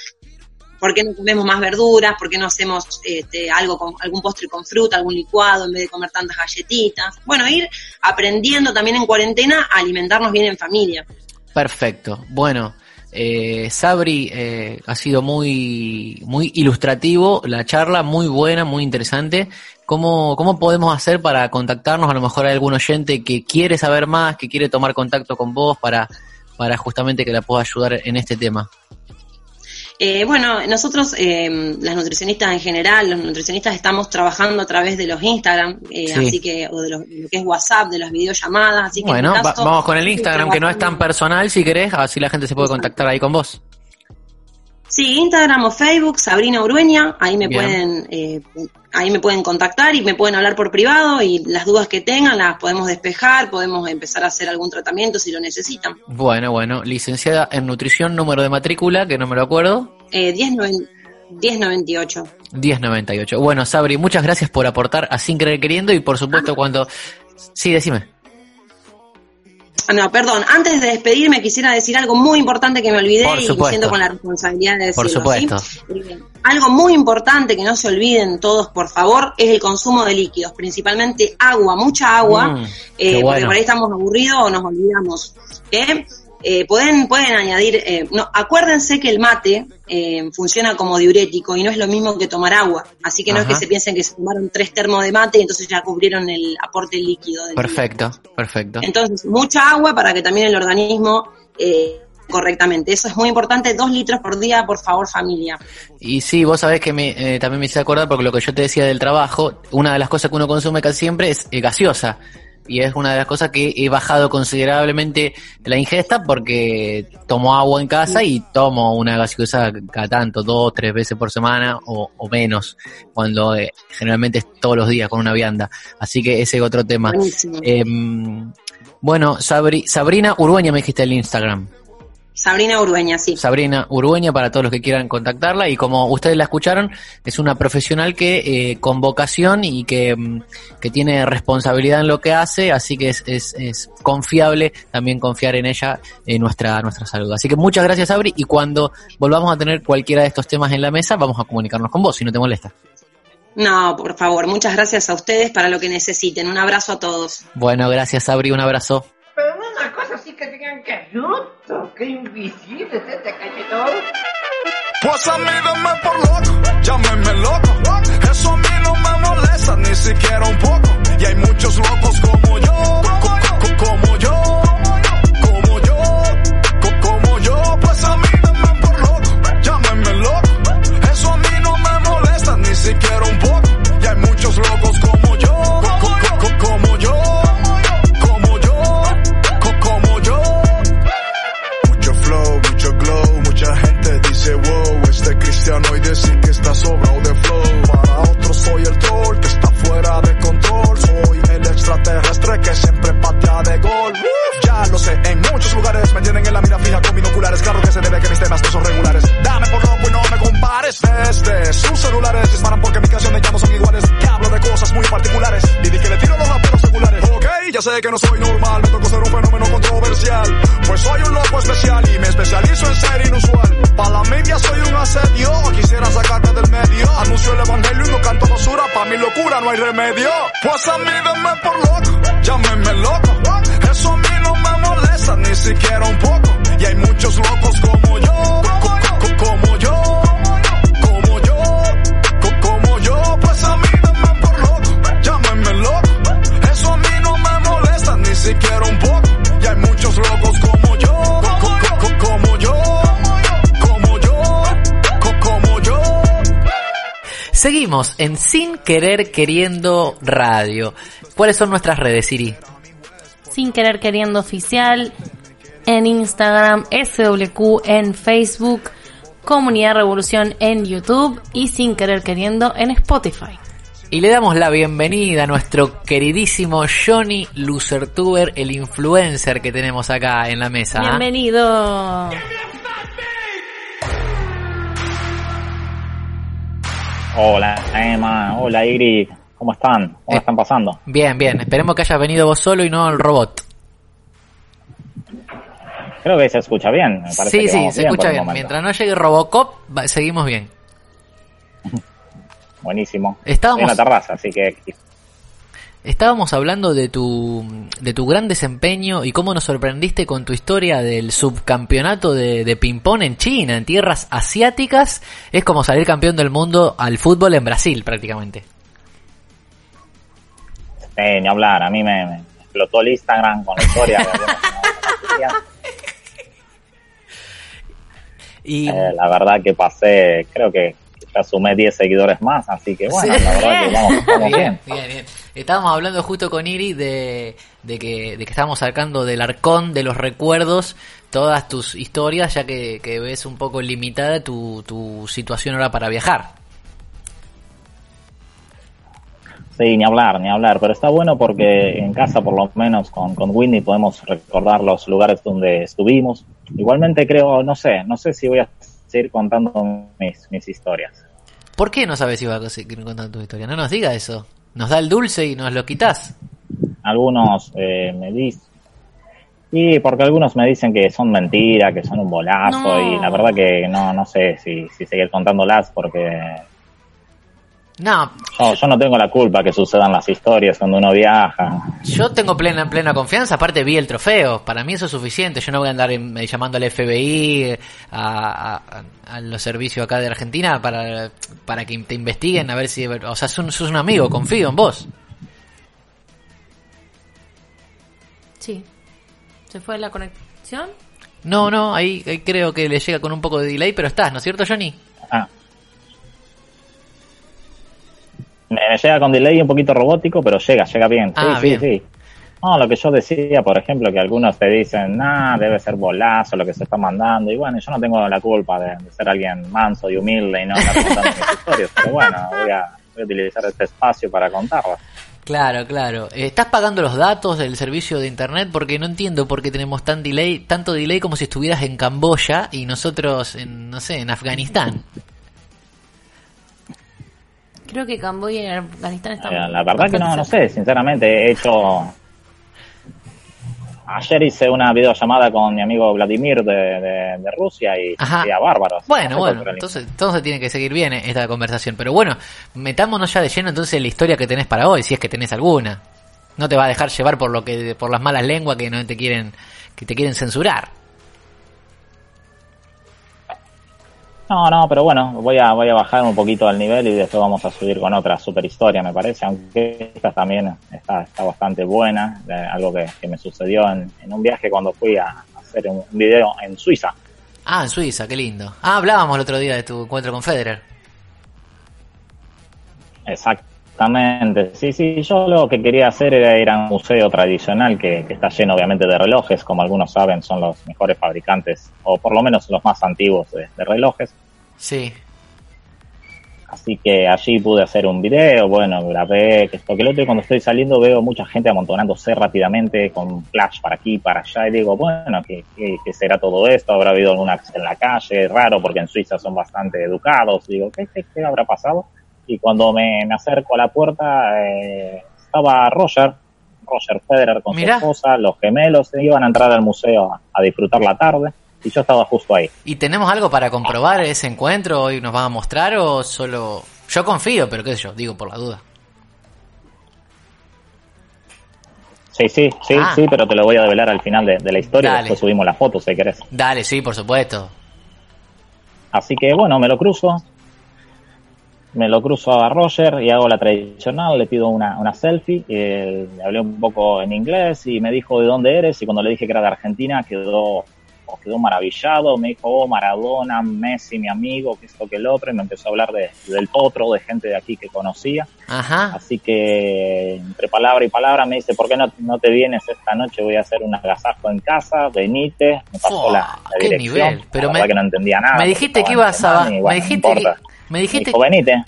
¿Por qué no comemos más verduras? ¿Por qué no hacemos este, algo con algún postre con fruta, algún licuado en vez de comer tantas galletitas? Bueno, ir aprendiendo también en cuarentena a alimentarnos bien en familia. Perfecto. Bueno, eh, Sabri, eh, ha sido muy, muy ilustrativo la charla, muy buena, muy interesante. ¿Cómo, ¿Cómo podemos hacer para contactarnos? A lo mejor hay algún oyente que quiere saber más, que quiere tomar contacto con vos para, para justamente que la pueda ayudar en este tema. Eh, bueno, nosotros, eh, las nutricionistas en general, los nutricionistas estamos trabajando a través de los Instagram, eh, Sí. así que, o de los- lo que es WhatsApp, de las videollamadas, así que en Bueno, va- vamos con el Instagram, que no es tan personal, si querés, así la gente se puede contactar ahí con vos. Sí, Instagram o Facebook, Sabrina Urueña, ahí me Bien. pueden, eh, ahí me pueden contactar y me pueden hablar por privado y las dudas que tengan las podemos despejar, podemos empezar a hacer algún tratamiento si lo necesitan. Bueno, bueno, licenciada en nutrición, número de matrícula, que no me lo acuerdo, Eh, 10.90 1098. 1098. Bueno, Sabri, muchas gracias por aportar a Sin Querer Queriendo y por supuesto cuando... Sí, decime. Ah, No, perdón, antes de despedirme quisiera decir algo muy importante que me olvidé y me siento con la responsabilidad de decirlo. Por supuesto. ¿sí? Eh, Algo muy importante que no se olviden todos, por favor, es el consumo de líquidos, principalmente agua, mucha agua, Mm, eh, porque por ahí estamos aburridos o nos olvidamos. ¿eh? Eh, pueden, pueden añadir, eh, no, acuérdense que el mate eh, funciona como diurético y no es lo mismo que tomar agua, así que no es que se piensen que se tomaron tres termos de mate y entonces ya cubrieron el aporte líquido. del día. Perfecto, perfecto. Entonces, mucha agua para que también el organismo eh, correctamente. Eso es muy importante, dos litros por día, por favor, familia. Y sí, vos sabés que me, eh, también me hice acordar, porque lo que yo te decía del trabajo, una de las cosas que uno consume casi siempre es eh, gaseosa. Y es una de las cosas que he bajado considerablemente la ingesta porque tomo agua en casa y tomo una gaseosa cada tanto, dos, tres veces por semana o, o menos, cuando eh, generalmente es todos los días con una vianda. Así que ese es otro tema. Em, bueno, Sabri- Sabrina Urueña me dijiste el Instagram. Sabrina Urbeña, sí. Sabrina Urueña para todos los que quieran contactarla y como ustedes la escucharon es una profesional que eh, con vocación y que, mm, que tiene responsabilidad en lo que hace así que es, es, es confiable también confiar en ella en nuestra nuestra salud así que muchas gracias Sabri y cuando volvamos a tener cualquiera de estos temas en la mesa vamos a comunicarnos con vos si no te molesta No, por favor, muchas gracias a ustedes para lo que necesiten. Un abrazo a todos. bueno gracias Sabri un abrazo que bruto, que invisible es este. Pues a mí dame por loco, llámeme loco. Eso a mí no me molesta ni siquiera un poco. Y hay muchos locos como yo, co- co- co- como yo, como yo, co- como yo. Pues a mí dame por loco, llámeme loco. Eso a mí no me molesta ni siquiera un poco. Extraterrestre que siempre patea de gol. Lo sé, en muchos lugares me tienen en la mira fija con binoculares, claro que se debe que mis temas no son regulares. Dame por loco y no me compares. Desde sus celulares disparan porque mis canciones ya no son iguales. Que hablo de cosas muy particulares y di que le tiro los raperos seculares. Ok, ya sé que no soy normal, me tocó ser un fenómeno controversial. Pues soy un loco especial y me especializo en ser inusual. Para la media soy un asedio, quisiera sacarme del medio. Anuncio el evangelio y no canto basura, pa' mi locura no hay remedio. Pues a mí denme por loco, llámenme loco. Eso ni siquiera un poco. Y hay muchos locos como yo, co- co- co- como yo, como yo, co- como yo. Pues a mí denme por loco, llámenme loco. Eso a mí no me molesta ni siquiera un poco. Y hay muchos locos como yo, co- co- co- como yo, como yo, co- como yo. seguimos en Sin Querer Queriendo Radio ¿cuáles son nuestras redes Siri? Sin querer queriendo oficial en Instagram, SWQ en Facebook, Comunidad Revolución en YouTube y Sin querer queriendo en Spotify. Y le damos la bienvenida a nuestro queridísimo Johnny Lucertuber, el influencer que tenemos acá en la mesa. ¿ah? Bienvenido. Hola Emma, hola Iris, ¿cómo están? ¿Cómo Eh. están pasando? Bien, bien. Esperemos que hayas venido vos solo y no el robot. Creo que se escucha bien, me Sí, que sí, se bien escucha bien. Mientras no llegue Robocop, seguimos bien. <laughs> Buenísimo. Estábamos- Estoy en la terraza, así que Estábamos hablando de tu, de tu gran desempeño y cómo nos sorprendiste con tu historia del subcampeonato de, de ping-pong en China, en tierras asiáticas. Es como salir campeón del mundo al fútbol en Brasil, prácticamente. Eh, ni hablar, a mí me, me explotó el Instagram con la historia. <laughs> Y Eh, la verdad que pasé, creo que ya sumé 10 seguidores más, así que bueno, Sí. la verdad que vamos, vamos <laughs> bien. bien, bien. Estábamos hablando justo con Iri de, de que, de que estábamos sacando del arcón de los recuerdos todas tus historias, ya que, que ves un poco limitada tu, tu situación ahora para viajar. Sí, ni hablar, ni hablar, pero está bueno porque en casa, por lo menos con, con Whitney, podemos recordar los lugares donde estuvimos. Igualmente creo, no sé, no sé si voy a seguir contando mis, mis historias. ¿Por qué no sabes si va a seguir contando tu historia? No nos diga eso. Nos da el dulce y nos lo quitas. Algunos eh, me dicen... Y porque algunos me dicen que son mentiras, que son un bolazo, No. y la verdad que no, no sé si, si seguir contándolas porque No, yo, yo no tengo la culpa que sucedan las historias cuando uno viaja. yo tengo plena plena confianza. Aparte vi el trofeo. Para mí eso es suficiente. Yo no voy a andar en- llamando al FBI, a, a- a los servicios acá de Argentina para, para que te investiguen a ver si... O sea, sos un, sos un amigo, confío en vos. Sí. ¿Se fue la conexión? No, no, ahí, ahí creo que le llega con un poco de delay, pero estás, ¿no es cierto, Johnny? Me llega con delay un poquito robótico, pero llega, llega bien. Sí, Ah, sí, bien. sí. No, lo que yo decía, por ejemplo, que algunos te dicen, nah, debe ser bolazo lo que se está mandando. Y bueno, yo no tengo la culpa de, de ser alguien manso y humilde y no estar contando mis <laughs> historias. Pero bueno, voy a, voy a utilizar este espacio para contarlas. Claro, claro. Eh, ¿Estás pagando los datos del servicio de internet? Porque no entiendo por qué tenemos tan delay, tanto delay como si estuvieras en Camboya y nosotros en, no sé, en Afganistán. Creo que Camboya y Afganistán están. Eh, la verdad que no, no sé, sinceramente he hecho... Ayer hice una videollamada con mi amigo Vladimir de, de, de Rusia y sería bárbaro. No Bueno, bueno, entonces, entonces tiene que seguir bien esta conversación. Pero bueno, metámonos ya de lleno entonces en la historia que tenés para hoy, si es que tenés alguna. No te va a dejar llevar por lo que, por las malas lenguas que no te quieren, que te quieren censurar. No, no, pero bueno, voy a, voy a bajar un poquito el nivel y después vamos a subir con otra super historia, me parece, aunque esta también está, está bastante buena, de algo que, que me sucedió en, en un viaje cuando fui a hacer un video en Suiza. Ah, en Suiza, qué lindo. Ah, hablábamos el otro día de tu encuentro con Federer. Exactamente, sí, sí, yo lo que quería hacer era ir a un museo tradicional que, que está lleno obviamente de relojes, como algunos saben, son los mejores fabricantes, o por lo menos los más antiguos de- de relojes. Sí. Así que allí pude hacer un video, bueno, grabé, que esto, que lo otro, y cuando estoy saliendo veo mucha gente amontonándose rápidamente con flash para aquí, para allá, y digo, bueno, ¿qué, qué, qué será todo esto? ¿Habrá habido accidente en la calle? Raro, porque en Suiza son bastante educados. Digo, ¿qué, qué, qué habrá pasado? Y cuando me, me acerco a la puerta, eh, estaba Roger, Roger Federer con Mirá. su esposa, los gemelos, iban a entrar al museo a, a disfrutar la tarde, y yo estaba justo ahí. ¿Y tenemos algo para comprobar ese encuentro? ¿Hoy nos van a mostrar o solo...? Yo confío, pero qué sé yo, digo por la duda. Sí, sí, sí, Ah. sí, pero te lo voy a develar al final de, de la historia, Dale. después subimos la foto si querés. Dale, sí, por supuesto. Así que bueno, me lo cruzo. Me lo cruzo a Roger y hago la tradicional, le pido una, una selfie, eh, le hablé un poco en inglés y me dijo de dónde eres y cuando le dije que era de Argentina quedó, quedó maravillado, me dijo, oh, Maradona, Messi, mi amigo, que esto, que el otro, y me empezó a hablar de, del potro, de gente de aquí que conocía. Ajá. Así que entre palabra y palabra me dice, ¿por qué no, no te vienes esta noche? Voy a hacer un agasajo en casa, venite, me pasó la, la qué dirección, nivel. Pero la me- verdad que no entendía nada. me dijiste que ibas a... bueno, me no dijiste que... Me dijiste, venite.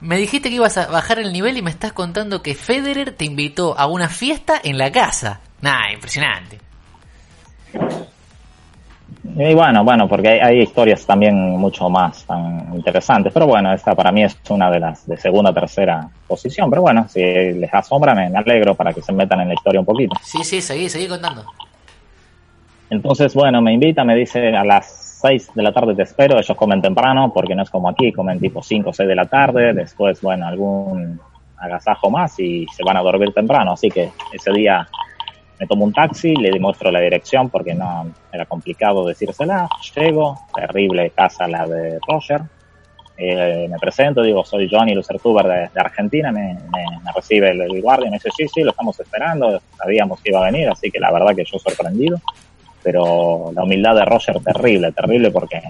me dijiste que ibas a bajar el nivel y me estás contando que Federer te invitó a una fiesta en la casa. Nah, impresionante. Y bueno, bueno, porque hay, hay historias también mucho más tan interesantes, pero bueno, esta para mí es una de las de segunda, tercera posición, pero bueno, si les asombra me alegro para que se metan en la historia un poquito. Sí, sí, seguí, seguí contando. Entonces, bueno, me invita, me dice a las 6 de la tarde te espero, ellos comen temprano, porque no es como aquí, comen tipo 5 o 6 de la tarde, después, bueno, algún agasajo más y se van a dormir temprano, así que ese día me tomo un taxi, le demuestro la dirección porque no era complicado decírsela, llego, terrible casa la de Roger, eh, me presento, digo, soy Johnny Lucertuber de, de Argentina, me, me- me recibe el, guardia me dice, sí, sí, lo estamos esperando, sabíamos que iba a venir, así que la verdad que yo sorprendido, pero la humildad de Roger terrible, terrible porque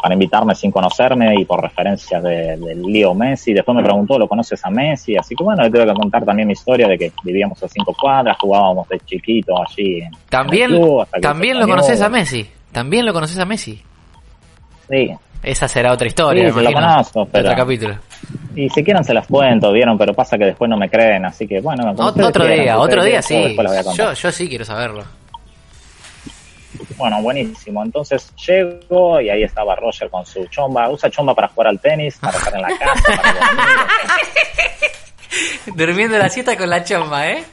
para invitarme sin conocerme y por referencias de, de Leo Messi. Después me preguntó, ¿lo conoces a Messi? Así que bueno, le tengo que contar también mi historia de que vivíamos a cinco cuadras, jugábamos de chiquito allí. en- También, en el club, hasta que también lo conoces a Messi. También lo conoces a Messi. Sí. Esa será otra historia, Sí, sí, lo imagino. conozco, pero- Otro capítulo. Y si quieren se las cuento, vieron, pero pasa que después no me creen, así que bueno, otro día, otro día sí. yo sí quiero saberlo. Bueno, buenísimo. Entonces llego y ahí estaba Roger con su chomba. Usa chomba para jugar al tenis, para estar en la casa, para dormir. <laughs> Durmiendo la siesta con la chomba, ¿eh?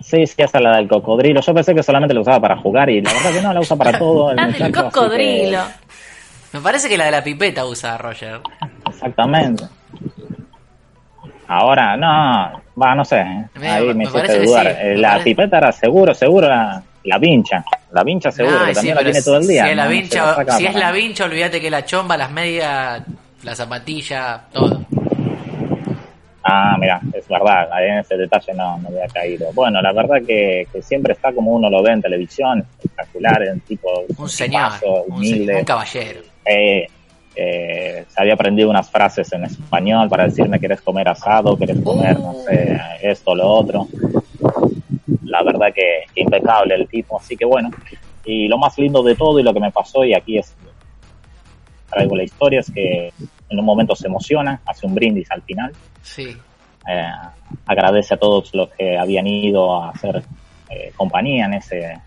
Sí, sí, es la del cocodrilo. Yo pensé que solamente la usaba para jugar y la verdad que no, la usa para todo. El La del que- cocodrilo. Me parece que la de la pipeta usa Roger. exactamente. Ahora, no, va, no sé. Me- Ahí me me, hiciste dudar. sí, Eh, me la parece- pipeta era seguro, seguro la, la vincha. La vincha seguro, que también la tiene todo el día. Si es la si es la vincha, olvídate que la chomba, las medias, la zapatilla, todo. Ah, mira, es verdad, ahí en ese detalle no, no había caído. Bueno, la verdad que, que siempre está como uno lo ve en televisión, espectacular, un tipo Un señor, un, humilde. señor, un caballero. Eh, eh, se había aprendido unas frases en español para decirme querés comer asado, querés comer, no sé, esto, lo otro. La verdad que, que impecable el tipo, así que bueno. Y lo más lindo de todo y lo que me pasó, y aquí es, traigo la historia, es que en un momento se emociona, hace un brindis al final Sí. eh, agradece a todos los que habían ido a hacer eh, compañía en ese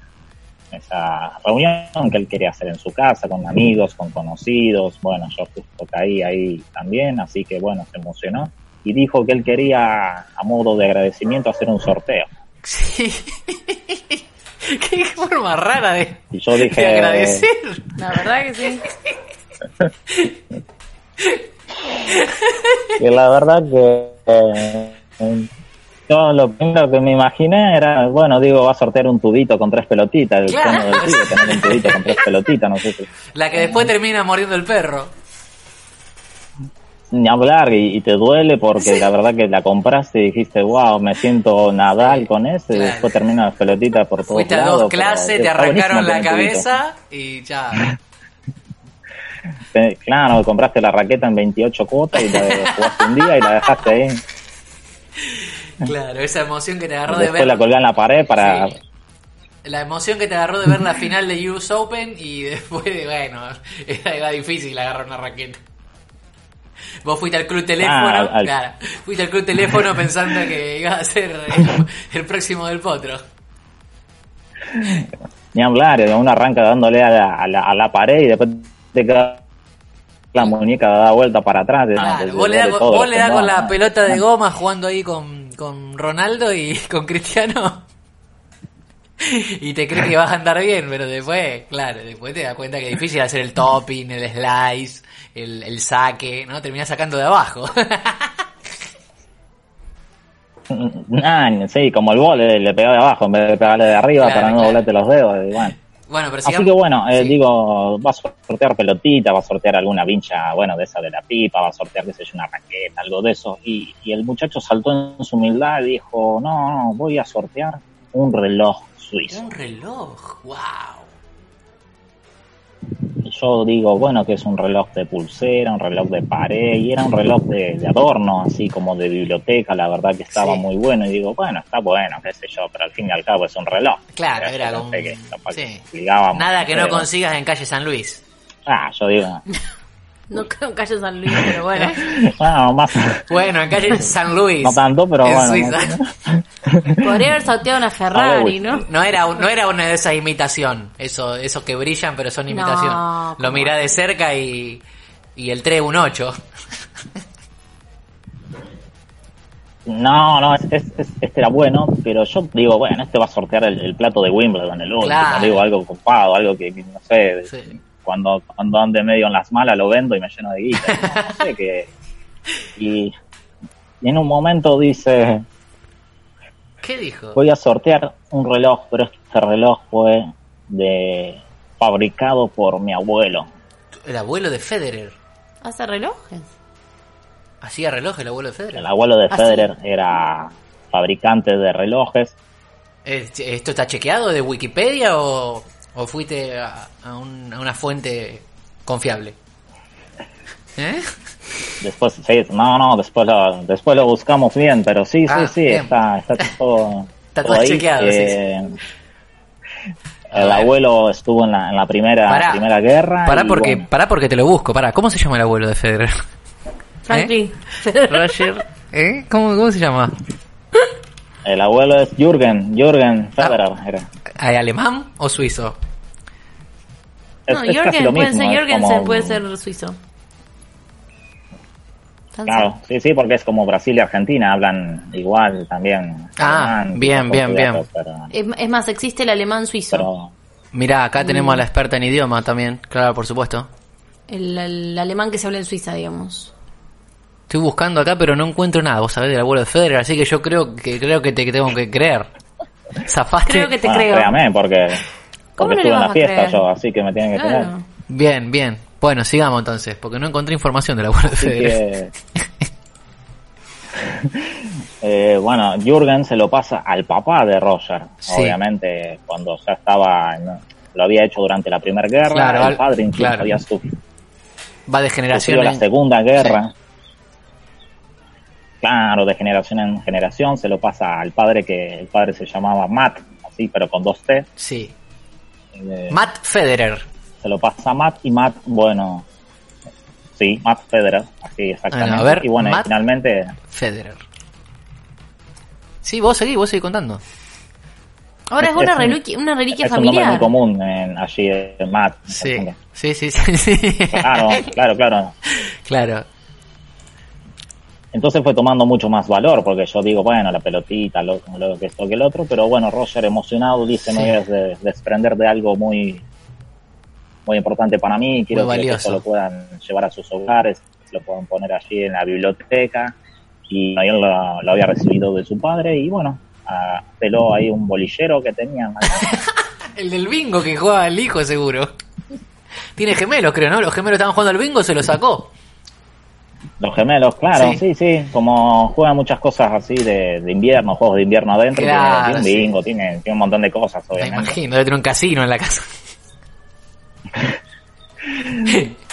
esa reunión que él quería hacer en su casa con amigos, con conocidos. Bueno, yo justo caí ahí también, así que bueno, se emocionó y dijo que él quería a modo de agradecimiento hacer un sorteo. Sí. <laughs> Qué forma rara de, Y yo dije, de agradecer. La verdad que sí. <laughs> que la verdad que eh, yo lo primero que me imaginé era, bueno, digo, va a sortear un tubito con tres pelotitas, el Claro. del pibe, tener un tubito con tres pelotitas, no sé si La que después termina mordiendo el perro. ni hablar y, y te duele porque la verdad que la compraste y dijiste, wow, me siento Nadal con eso y después termina las pelotitas por todos Fuiste a dos clases, te arrancaron la cabeza y ya. <laughs> Claro, compraste la raqueta en 28 cuotas y la jugaste un día y la dejaste ahí. <laughs> Claro, esa emoción que te agarró de ver la colgás en la pared para... Sí. la emoción que te agarró de ver la final de US Open y <laughs> después, bueno, era, difícil agarrar una raqueta. Vos fuiste al club teléfono, Ah, al- claro, fuiste al club teléfono <laughs> pensando que iba a ser el, el próximo del potro. Ni hablar, uno arranca dándole a la, a la, a la pared y después te queda la muñeca da vuelta para atrás. Claro, vos le das das con la pelota de goma jugando ahí con, con Ronaldo y <laughs> con Cristiano. Y te crees que vas a andar bien, pero después, claro, después te das cuenta que es difícil hacer el topping, el slice, el, el saque, ¿no? Terminás sacando de abajo. <laughs> Ah, sí, como el vole, le pegaba de abajo en vez de pegarle de arriba Claro, para no claro. doblarte los dedos. y bueno. Bueno, pero Así que bueno, eh, sí. digo, va a sortear pelotita, va a sortear alguna vincha, bueno, de esa de la pipa, va a sortear, qué sé yo, una raqueta, algo de eso. Y, y el muchacho saltó en su humildad y dijo, no, no, voy a sortear un reloj suizo. Un reloj, wow. Yo digo, bueno, que es un reloj de pulsera, un reloj de pared, y era un reloj de, de adorno, así como de biblioteca, la verdad que estaba Sí. muy bueno. Y digo, bueno, está bueno, qué sé yo, pero al fin y al cabo es un reloj. Claro, era que que sí. Nada que no pero- consigas en calle San Luis. Ah, yo digo, <laughs> <laughs> No creo en calle San Luis, pero bueno. <laughs> bueno, más, Bueno, en calle San Luis. no tanto, pero en bueno. Suiza. <laughs> Podría haber sorteado una Ferrari, ¿no? No era, no era una de esas imitación, eso, esos que brillan pero son No, imitación. ¿cómo Lo mirá de cerca y, y el 3 un 8. No, no, es- es- es- este era bueno, pero yo digo, bueno, este va a sortear el, el plato de Wimbledon, el último, Claro. digo, algo copado, algo que, que no sé, Sí. Cuando, cuando ande medio en las malas lo vendo y me lleno de guita, <laughs> no, sé qué. Y, y en un momento dice, ¿Qué dijo? voy a sortear un reloj, pero este reloj fue de fabricado por mi abuelo. El abuelo de Federer. ¿Hace relojes? ¿Hacía reloj el abuelo de Federer? El abuelo de Ah, sí. Federer era fabricante de relojes. Eh, ¿Esto está chequeado de Wikipedia o, ¿O fuiste a, a un- a una fuente confiable? ¿Eh? Después, sí, no, no, después lo, después lo buscamos bien, pero sí, Ah, sí, sí, bien. está, está todo, <laughs> Está todo ahí. chequeado, sí, Eh, El abuelo estuvo en la, en la primera, Pará. primera guerra. Pará porque, bueno, pará porque te lo busco. Pará, ¿cómo se llama el abuelo de Federer? Franklin. <laughs> Roger. ¿Eh? ¿Cómo, cómo se llama? El abuelo es Jürgen, Jürgen Federer. Ah. era. ¿Hay alemán o suizo? Es, No, es lo puede ser como- puede ser suizo. Claro, sí, sí, porque es como Brasil y Argentina, hablan igual también. Ah, alemán, bien, bien, bien. pero- Es, más, existe el alemán suizo. pero Mirá, acá tenemos a Mm. la experta en idioma también. Claro, por supuesto. El, el alemán que se habla en Suiza, digamos. Estoy buscando acá, pero no encuentro nada, vos sabés, del abuelo de Federer, así que yo creo que creo que te tengo que creer. Zafaste. Creo que te bueno, creo. créame, porque, ¿Cómo porque estuve en la a fiesta creer? yo, así que me tienen que creer. Claro. Bien, bien. Bueno, sigamos entonces, porque no encontré información del abuelo de Federer. que, <laughs> eh, bueno, Jürgen se lo pasa al papá de Roger, Sí. obviamente, cuando ya estaba, en- lo había hecho durante la Primera Guerra, Claro, el al- padre incluso claro. había su- Va de generación sufrido la en... Segunda Guerra. Claro, de generación en generación se lo pasa al padre que el padre se llamaba Matt, así, pero con dos T. Sí. Eh, Matt Federer. se lo pasa a Matt y Matt, bueno, sí, Matt Federer, así exactamente. Bueno, a ver, y bueno, y Matt- finalmente Federer. Sí, vos seguís, vos seguís contando. Ahora es Es- una reliquia, una reliquia es un nombre muy familiar. común en, allí en Matt. Sí, sí, sí, sí. sí. Claro, claro, claro. Claro. Entonces fue tomando mucho más valor, porque yo digo, bueno, la pelotita, lo, lo que esto que el otro, pero bueno, Roger emocionado dice, Sí. me voy a des- desprender de algo muy muy importante para mí, quiero Muy que valioso. esto lo puedan llevar a sus hogares, lo puedan poner allí en la biblioteca, y él lo, lo había recibido de su padre, y bueno, peló ahí un bolillero que tenían. <laughs> El del bingo que juega el hijo, seguro. Tiene gemelos, creo, ¿no? Los gemelos estaban jugando al bingo, se lo sacó. Los gemelos, claro, Sí. sí, sí, como juegan muchas cosas así de, de invierno, juegos de invierno adentro, tiene- Claro, tiene, un sí. bingo, tiene, tiene un montón de cosas, Me obviamente. imagino, debe tener un casino en la casa. <laughs>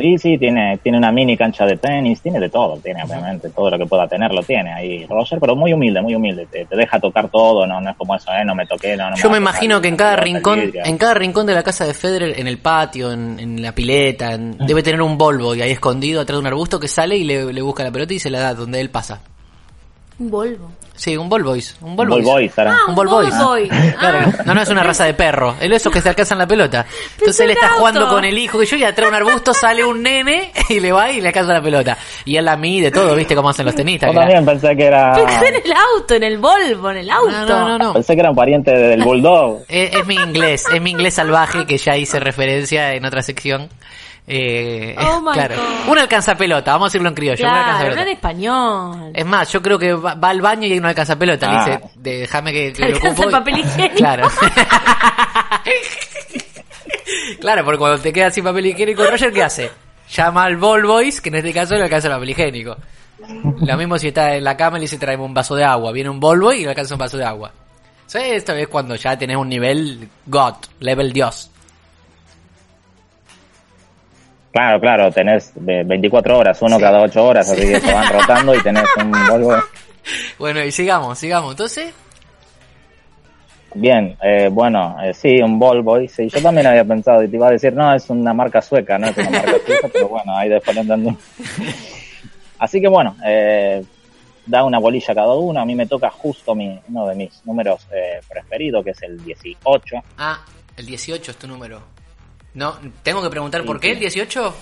Sí, sí, tiene, tiene una mini cancha de tenis, tiene de todo, tiene obviamente todo lo que pueda tener lo tiene ahí Roger, pero muy humilde, muy humilde, te, te deja tocar todo, no, no es como eso, eh, no me toqué, no, no Yo me tocar imagino que en cada rincón, en cada rincón de la casa de Federer, en el patio, en, en la pileta, en- debe tener un Volvo y ahí escondido atrás de un arbusto que sale y le, le busca la pelota y se la da donde él pasa. Un Volvo. Sí, un Volvois, un Un Volvois. Ball Boy, será. Ah, Un. Volvoy. Claro, Ah. no, no es una raza de perro, es esos que se alcanzan la pelota. <laughs> Entonces él está auto. jugando con el hijo que yo y atrás de un arbusto sale un nene y le va y le alcanza la pelota. Y él la mide todo, viste cómo hacen los tenistas. Yo también pensé que era, Pensé en el auto, en el Volvo, en el auto. No, no, no, no. pensé que era un pariente del Bulldog. Es, es mi inglés, es mi inglés salvaje que ya hice referencia en otra sección. Eh, Oh <laughs> my claro. God. Un alcanza pelota, vamos a decirlo en criollo. Claro, no en pelota. español. Es más, yo creo que va, va al baño y hay un alcanza pelota. Ah. Le dice, déjame que, que lo Alcanza ocupo. el papel higiénico. Claro. <laughs> claro, porque cuando te quedas sin papel higiénico, Roger, ¿qué hace? Llama al Ball Boys, que en este caso le alcanza el papel higiénico. Lo mismo si está en la cama y le dice traeme un vaso de agua. Viene un Ball Boy y le alcanza un vaso de agua. ¿Sí? Esto es cuando ya tenés un nivel God, level Dios. Claro, claro, tenés de 24 horas, uno Sí. cada 8 horas, así que se van <laughs> rotando y tenés un Volvo. Bueno, y sigamos, sigamos. Entonces, Bien, eh, bueno, eh, sí, un Volvo, sí, yo también había pensado y te iba a decir, no, es una marca sueca, no es una marca sueca, <laughs> pero bueno, ahí después lo entendí. Así que bueno, eh, da una bolilla cada uno, a mí me toca justo mi, uno de mis números eh, preferidos, que es el 18. ah, el 18 es tu número. No, tengo que preguntar Sí, por qué sí. el 18.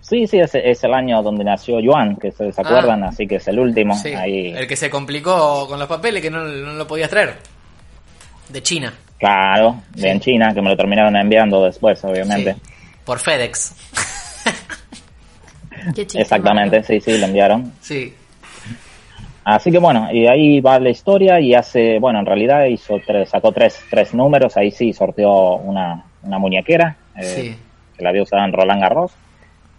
Sí, sí, es, es el año donde nació Yuan, que se, se Ah. acuerdan, así que es el último. Sí, Ahí, el que se complicó con los papeles que no, no lo podías traer. De China. claro, de Sí. en China, que me lo terminaron enviando después, obviamente. Sí, por FedEx. <laughs> Qué chiste, Exactamente, Mario. sí, sí, lo enviaron. Sí. Así que bueno, y ahí va la historia y hace, bueno, en realidad hizo tres, sacó tres, tres números, ahí sí sorteó una, una muñequera, eh, Sí. que la había usado en Roland Garros.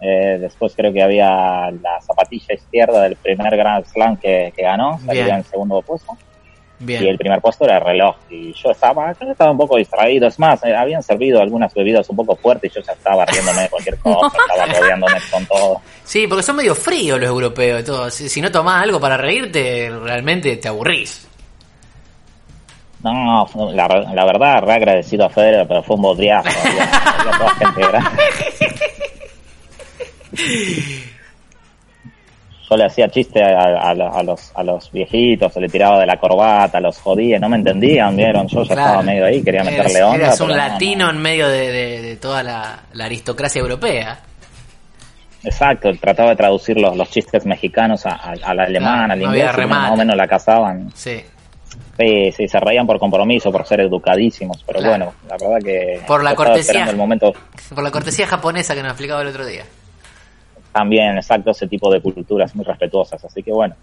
Eh, después creo que había la zapatilla izquierda del primer Grand Slam que, que ganó, salió Bien. en segundo puesto. Bien. Y el primer puesto era el reloj. Y yo estaba, yo estaba un poco distraído. Es más, eh, habían servido algunas bebidas un poco fuertes y yo ya estaba riéndome de cualquier cosa, <laughs> estaba rodeándome con todo. Sí, porque son medio fríos los europeos y todo. Si, si no tomás algo para reírte, realmente te aburrís. No, la, la verdad, re agradecido a Federer, pero fue un bodriazo. Yo le hacía chiste a, a- a los, a los viejitos, se le tiraba de la corbata, los jodía, no me entendían, vieron, yo ya Claro. estaba medio ahí, quería meterle onda. un no, latino en medio de, de- de toda la, la aristocracia europea. Exacto, trataba de traducir los, los chistes mexicanos a- a- al alemán, Claro, al no inglés, había y bueno, más o menos la cazaban. Sí. Sí, sí, se reían por compromiso, por ser educadísimos, pero Claro. bueno, la verdad que... Por la cortesía. el momento Por la cortesía japonesa que nos explicaba el otro día. también, exacto, ese tipo de culturas muy respetuosas. Así que bueno.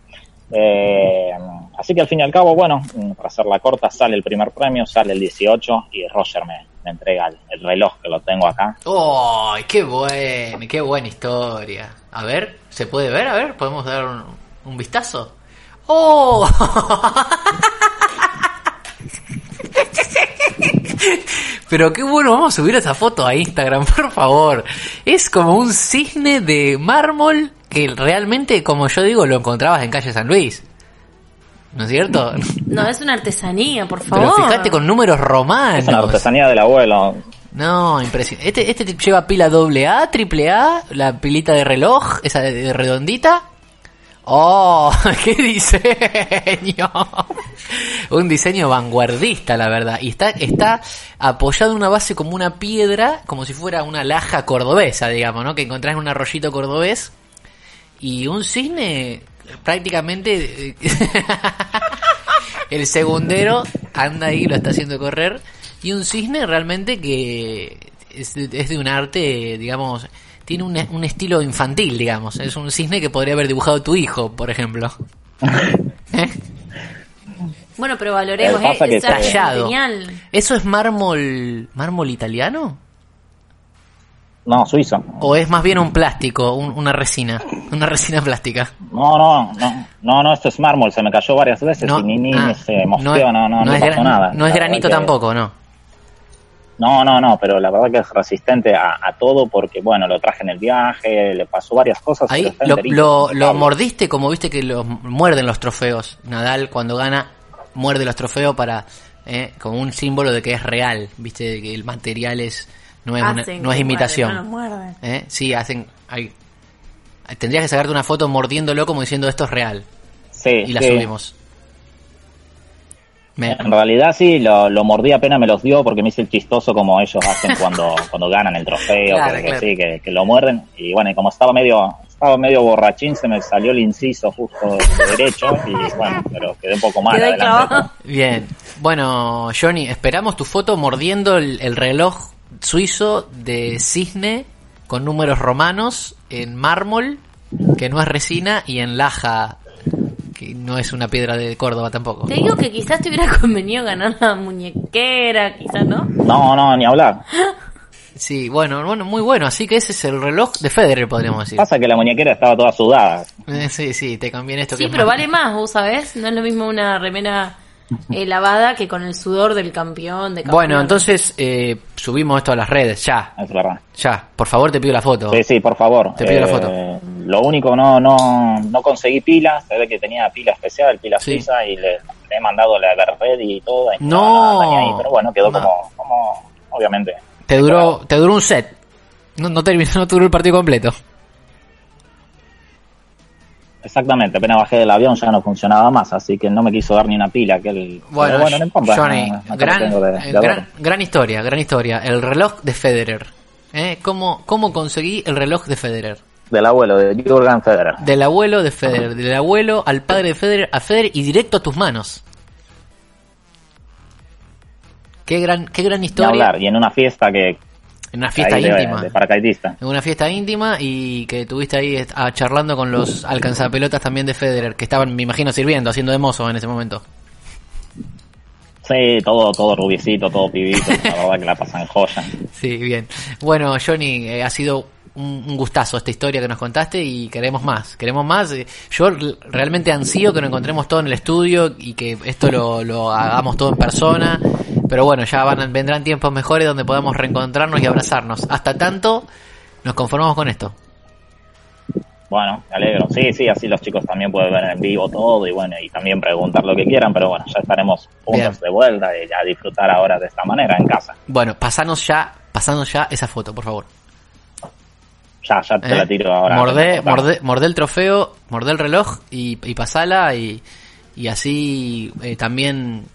Eh, así que al fin y al cabo, bueno, para hacer la corta, sale el primer premio, sale el 18 y Roger me, me entrega el, el reloj que lo tengo acá. ¡Oh! ¡Qué buena! ¡Qué buena historia! A ver, ¿se puede ver? A ver, ¿podemos dar un, un vistazo? ¡Oh! Pero qué bueno, vamos a subir esa foto a Instagram, <laughs> por favor. Es como un cisne de mármol que realmente, como yo digo, lo encontrabas en calle San Luis. ¿No es cierto? No, es una artesanía, por Pero favor. fíjate con números romanos. Es una artesanía del abuelo. No, impresionante. Este, este lleva pila doble A, triple A, la pilita de reloj, esa de, de redondita. Oh, <laughs> qué diseño. Un diseño vanguardista, la verdad. Y está, está apoyado en una base como una piedra, como si fuera una laja cordobesa, digamos, ¿no? Que encontrás en un arroyito cordobés. Y un cisne prácticamente... eh, <laughs> el segundero anda ahí, lo está haciendo correr. Y un cisne realmente que es, de- es de un arte, digamos, tiene un, un estilo infantil, digamos. Es un cisne que podría haber dibujado tu hijo, por ejemplo. <laughs> Bueno, pero valoremos, Eh, ¿eh? que Es tallado. genial. ¿Eso es mármol, mármol italiano? No, suizo. ¿O es más bien un plástico, un- una resina? Una resina plástica. No, no, no, no, no, esto es mármol, se me cayó varias veces y ni, ni ah, se mosqueó, no, no, no, es, pasó gran- nada. no es La granito que- tampoco, ¿no? No, no, no, pero la verdad que es resistente a, a todo porque, bueno, lo traje en el viaje, le pasó varias cosas. Ahí lo, lo, lo mordiste como viste que los muerden los trofeos. Nadal cuando gana muerde los trofeos para eh, como un símbolo de que es real, viste de que el material es no es, una- no es imitación. muerden, no los muerden. ¿Eh? Sí, hacen hay- tendrías que sacarte una foto mordiéndolo como diciendo esto es real Sí, y la sí. subimos. Me- En realidad sí, lo, lo mordí apenas me los dio porque me hice el chistoso como ellos hacen cuando, <laughs> cuando ganan el trofeo, Claro, claro. sí, que, que lo muerden. Y bueno, y como estaba medio, estaba medio borrachín, se me salió el inciso justo derecho y bueno, pero quedé un poco mal. Adelante. <laughs> Bien. Bueno, Johnny, esperamos tu foto mordiendo el, el reloj suizo de cisne con números romanos en mármol, que no es resina, y en laja, que no es una piedra de Córdoba tampoco. Te digo que quizás te hubiera <laughs> convenido ganar la muñequera, quizás, ¿no? No, no, ni hablar. <laughs> Sí, bueno, bueno, muy bueno. Así que ese es el reloj de Federer, podríamos decir. Pasa que la muñequera estaba toda sudada. Eh, sí, sí, te conviene esto que Sí, pero más- vale más, vos sabés. No es lo mismo una remera <laughs> eh, lavada que con el sudor del campeón. De Bueno, entonces eh, subimos esto a las redes, ya, Es verdad. ya. Por favor, te pido la foto. Sí, sí, por favor. Te pido la Eh, foto. Lo único, no, no, no conseguí pilas. Se ve que tenía pila especial, pila Sí. suiza, y le, le he mandado la red y todo. y No. nada, ni ahí. Pero bueno, quedó No. como, como, obviamente. Te duró, te duró un set. No, no terminó, no duró el partido completo. Exactamente, apenas bajé del avión ya no funcionaba más, así que no me quiso dar ni una pila. Que el, Bueno, pero bueno no importa, Johnny, no- gran, tengo de- de adorno. gran, gran historia, gran historia. El reloj de Federer. ¿Eh? ¿Cómo, ¿Cómo conseguí el reloj de Federer? Del abuelo, de Jürgen Federer. Del abuelo de Federer, del abuelo al padre de Federer, a Federer y directo a tus manos. Qué gran, qué gran historia. hablar, y en una fiesta que... En una fiesta ahí íntima. De, paracaidista. En una fiesta íntima y que tuviste ahí ah, charlando con los alcanzapelotas también de Federer, que estaban, me imagino, sirviendo, haciendo de mozo en ese momento. Sí, todo, todo rubiecito, todo pibito, <laughs> la verdad que la pasan joya. Sí, bien. Bueno, Johnny, eh, ha sido un, gustazo esta historia que nos contaste y queremos más, queremos más. Eh, Yo realmente ansío que nos encontremos todo en el estudio y que esto lo, lo hagamos todo en persona. Pero bueno, ya van, vendrán tiempos mejores donde podamos reencontrarnos y abrazarnos. Hasta tanto, nos conformamos con esto. Bueno, me alegro. Sí, sí, así los chicos también pueden ver en vivo todo y bueno, y también preguntar lo que quieran, pero bueno, ya estaremos juntos de vuelta y a disfrutar ahora de esta manera en casa. Bueno, pasanos ya, pasanos ya esa foto, por favor. Ya, ya te ¿Eh? la tiro ahora. Mordé, mordé, mordé el trofeo, mordé el reloj y, y pasala y, y así eh, también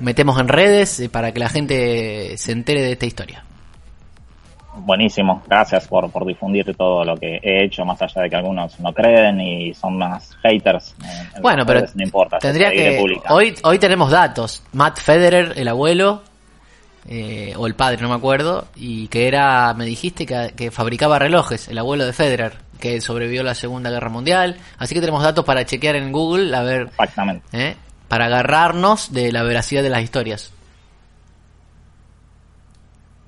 metemos en redes eh, para que la gente se entere de esta historia. Buenísimo, gracias por, por difundir todo lo que he hecho, más allá de que algunos no creen y son más haters. en Bueno, pero no importa, tendría que... Hoy, hoy tenemos datos. Matt Federer, el abuelo, eh, o el padre, no me acuerdo, y que era, me dijiste, que, que fabricaba relojes, el abuelo de Federer, que sobrevivió a la Segunda Guerra Mundial. Así que tenemos datos para chequear en Google, a ver... Exactamente. ¿eh? Para agarrarnos de la veracidad de las historias.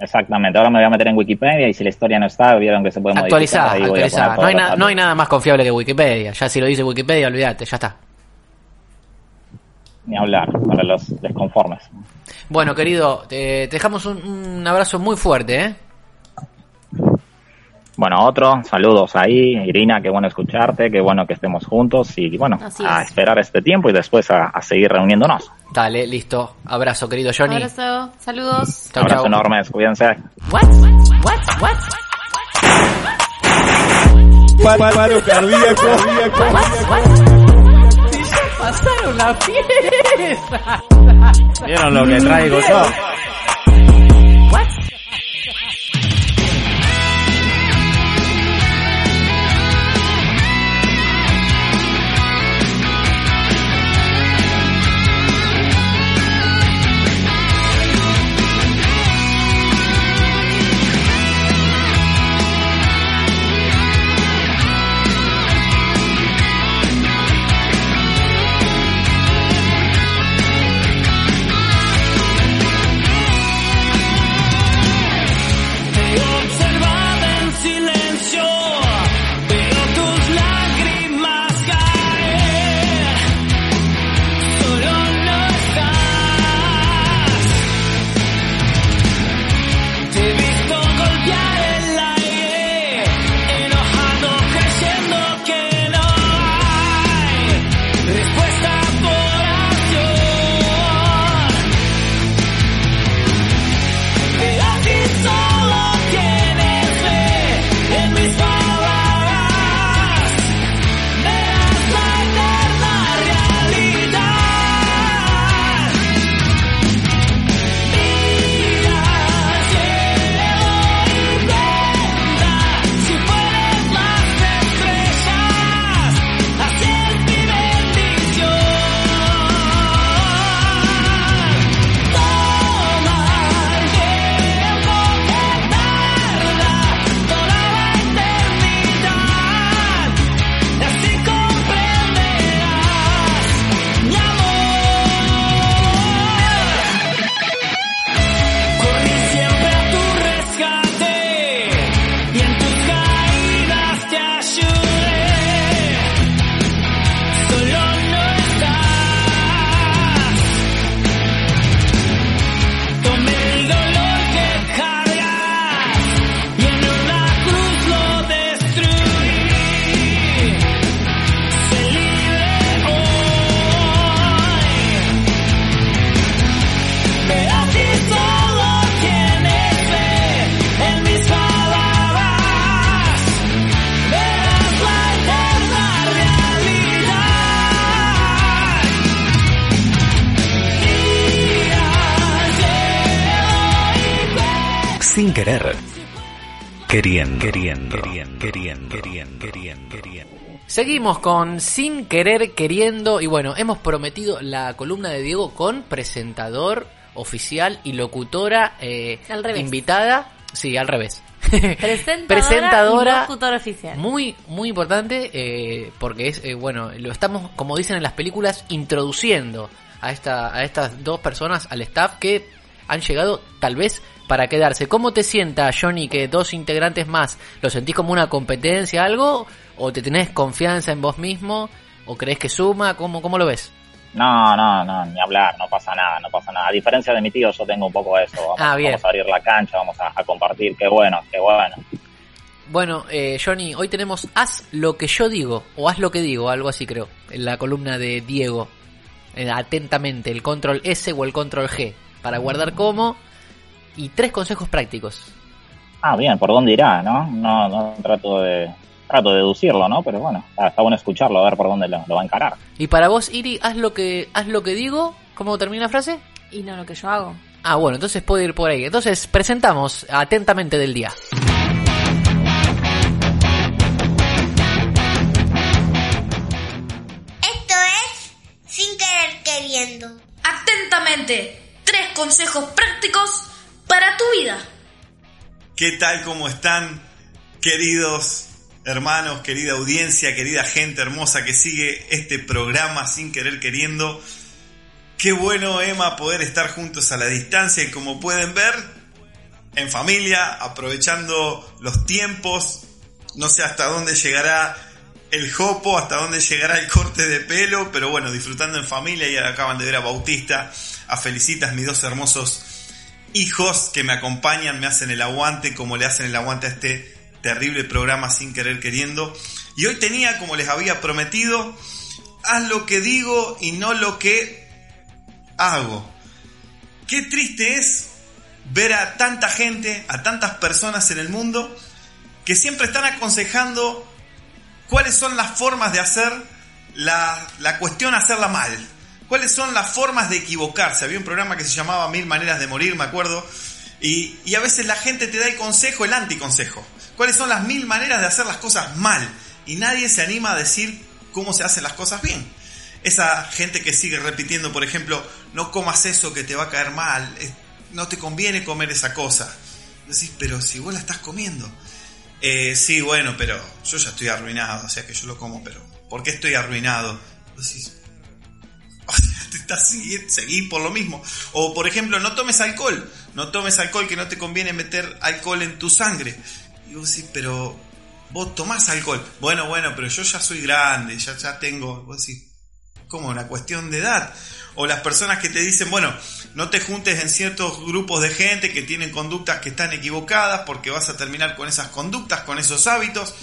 Exactamente, ahora me voy a meter en Wikipedia y si la historia no está, vieron que se puede modificar. Actualizada, ahí voy a poner actualizada. todos No hay, na- no hay nada más confiable que Wikipedia. Ya si lo dice Wikipedia, olvídate, ya está. Ni hablar, para los desconformes. Bueno, querido, te, te dejamos un, un abrazo muy fuerte, ¿eh? Bueno, otro, saludos ahí, Irina, qué bueno escucharte, qué bueno que estemos juntos y bueno, Así a es. esperar este tiempo y después a, a seguir reuniéndonos. Dale, listo. Abrazo, querido Johnny. Abrazo, saludos. Chau, Abrazo chau. enorme, cuídense. What? What? What? Paro cardíaco. Pasaron la fiesta. ¿Vieron lo que traigo yo? Con Sin Querer Queriendo y bueno, hemos prometido la columna de Diego con presentador oficial y locutora eh, Al revés. invitada. Sí, al revés. Presentadora, <laughs> Presentadora. y locutora oficial. Muy, muy importante eh, porque es, eh, bueno, lo estamos, como dicen en las películas, introduciendo a, esta, a estas dos personas al staff que han llegado tal vez para quedarse. ¿Cómo te sienta, Johnny, que dos integrantes más, lo sentís como una competencia, algo? ¿O te tenés confianza en vos mismo? ¿O crees que suma? ¿Cómo, cómo lo ves? No, no, no, ni hablar, no pasa nada, no pasa nada. A diferencia de mi tío, yo tengo un poco eso. Vamos, Ah, bien. vamos a abrir la cancha, vamos a, a compartir, qué bueno, qué bueno. Bueno, eh, Johnny, hoy tenemos Haz lo que yo digo, o Haz lo que digo, algo así creo, en la columna de Diego. Eh, atentamente, el control S o el control G, para guardar como, y tres consejos prácticos. Ah, bien, ¿por dónde irá, no? No, no trato de trato de deducirlo, ¿no? Pero bueno, está, está bueno escucharlo, a ver por dónde lo, lo va a encarar. Y para vos, Iri, haz lo que, haz lo que digo, ¿cómo termina la frase? Y no lo que yo hago. Ah, bueno, entonces puede ir por ahí. Entonces, presentamos atentamente del día. Esto es sin querer queriendo. Atentamente, tres consejos prácticos para tu vida. ¿Qué tal? ¿Cómo están? Queridos hermanos, querida audiencia, querida gente hermosa que sigue este programa sin querer queriendo. Qué bueno, Emma, poder estar juntos a la distancia y como pueden ver, en familia, aprovechando los tiempos. No sé hasta dónde llegará el jopo, hasta dónde llegará el corte de pelo, pero bueno, disfrutando en familia y acaban de ver a Bautista, a Felicitas, mis dos hermosos hijos que me acompañan, me hacen el aguante, como le hacen el aguante a este terrible programa sin querer queriendo. Y hoy tenía, como les había prometido, haz lo que digo y no lo que hago. Qué triste es ver a tanta gente, a tantas personas en el mundo que siempre están aconsejando cuáles son las formas de hacer la, la cuestión hacerla mal. ¿Cuáles son las formas de equivocarse? Había un programa que se llamaba Mil Maneras de Morir, me acuerdo. Y, a veces la gente te da el consejo, el anticonsejo. ¿Cuáles son las mil maneras de hacer las cosas mal? Y nadie se anima a decir cómo se hacen las cosas bien. Esa gente que sigue repitiendo, por ejemplo, no comas eso que te va a caer mal, no te conviene comer esa cosa. Decís, pero si vos la estás comiendo. Eh, sí, bueno, pero yo ya estoy arruinado, o sea que yo lo como, pero ¿por qué estoy arruinado? <laughs> estás seguir por lo mismo. O por ejemplo, no tomes alcohol, no tomes alcohol que no te conviene meter alcohol en tu sangre. Y vos decís, pero vos tomás alcohol. Bueno, bueno, pero yo ya soy grande, ya, ya tengo. Vos como una cuestión de edad. O las personas que te dicen, bueno, no te juntes en ciertos grupos de gente que tienen conductas que están equivocadas porque vas a terminar con esas conductas, con esos hábitos.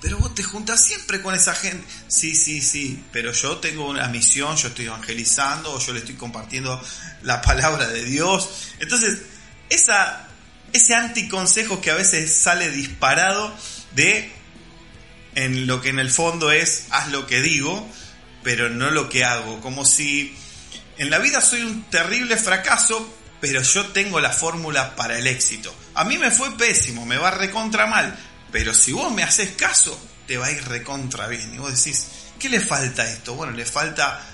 Pero vos te juntas siempre con esa gente. Sí, sí, sí, pero yo tengo una misión, yo estoy evangelizando o yo le estoy compartiendo la palabra de Dios. Entonces, esa, ese anticonsejo que a veces sale disparado de en lo que en el fondo es haz lo que digo, pero no lo que hago. Como si en la vida soy un terrible fracaso, pero yo tengo la fórmula para el éxito. A mí me fue pésimo, me va recontra mal, pero si vos me haces caso, te va a ir recontra bien. Y vos decís, ¿qué le falta esto? Bueno, le falta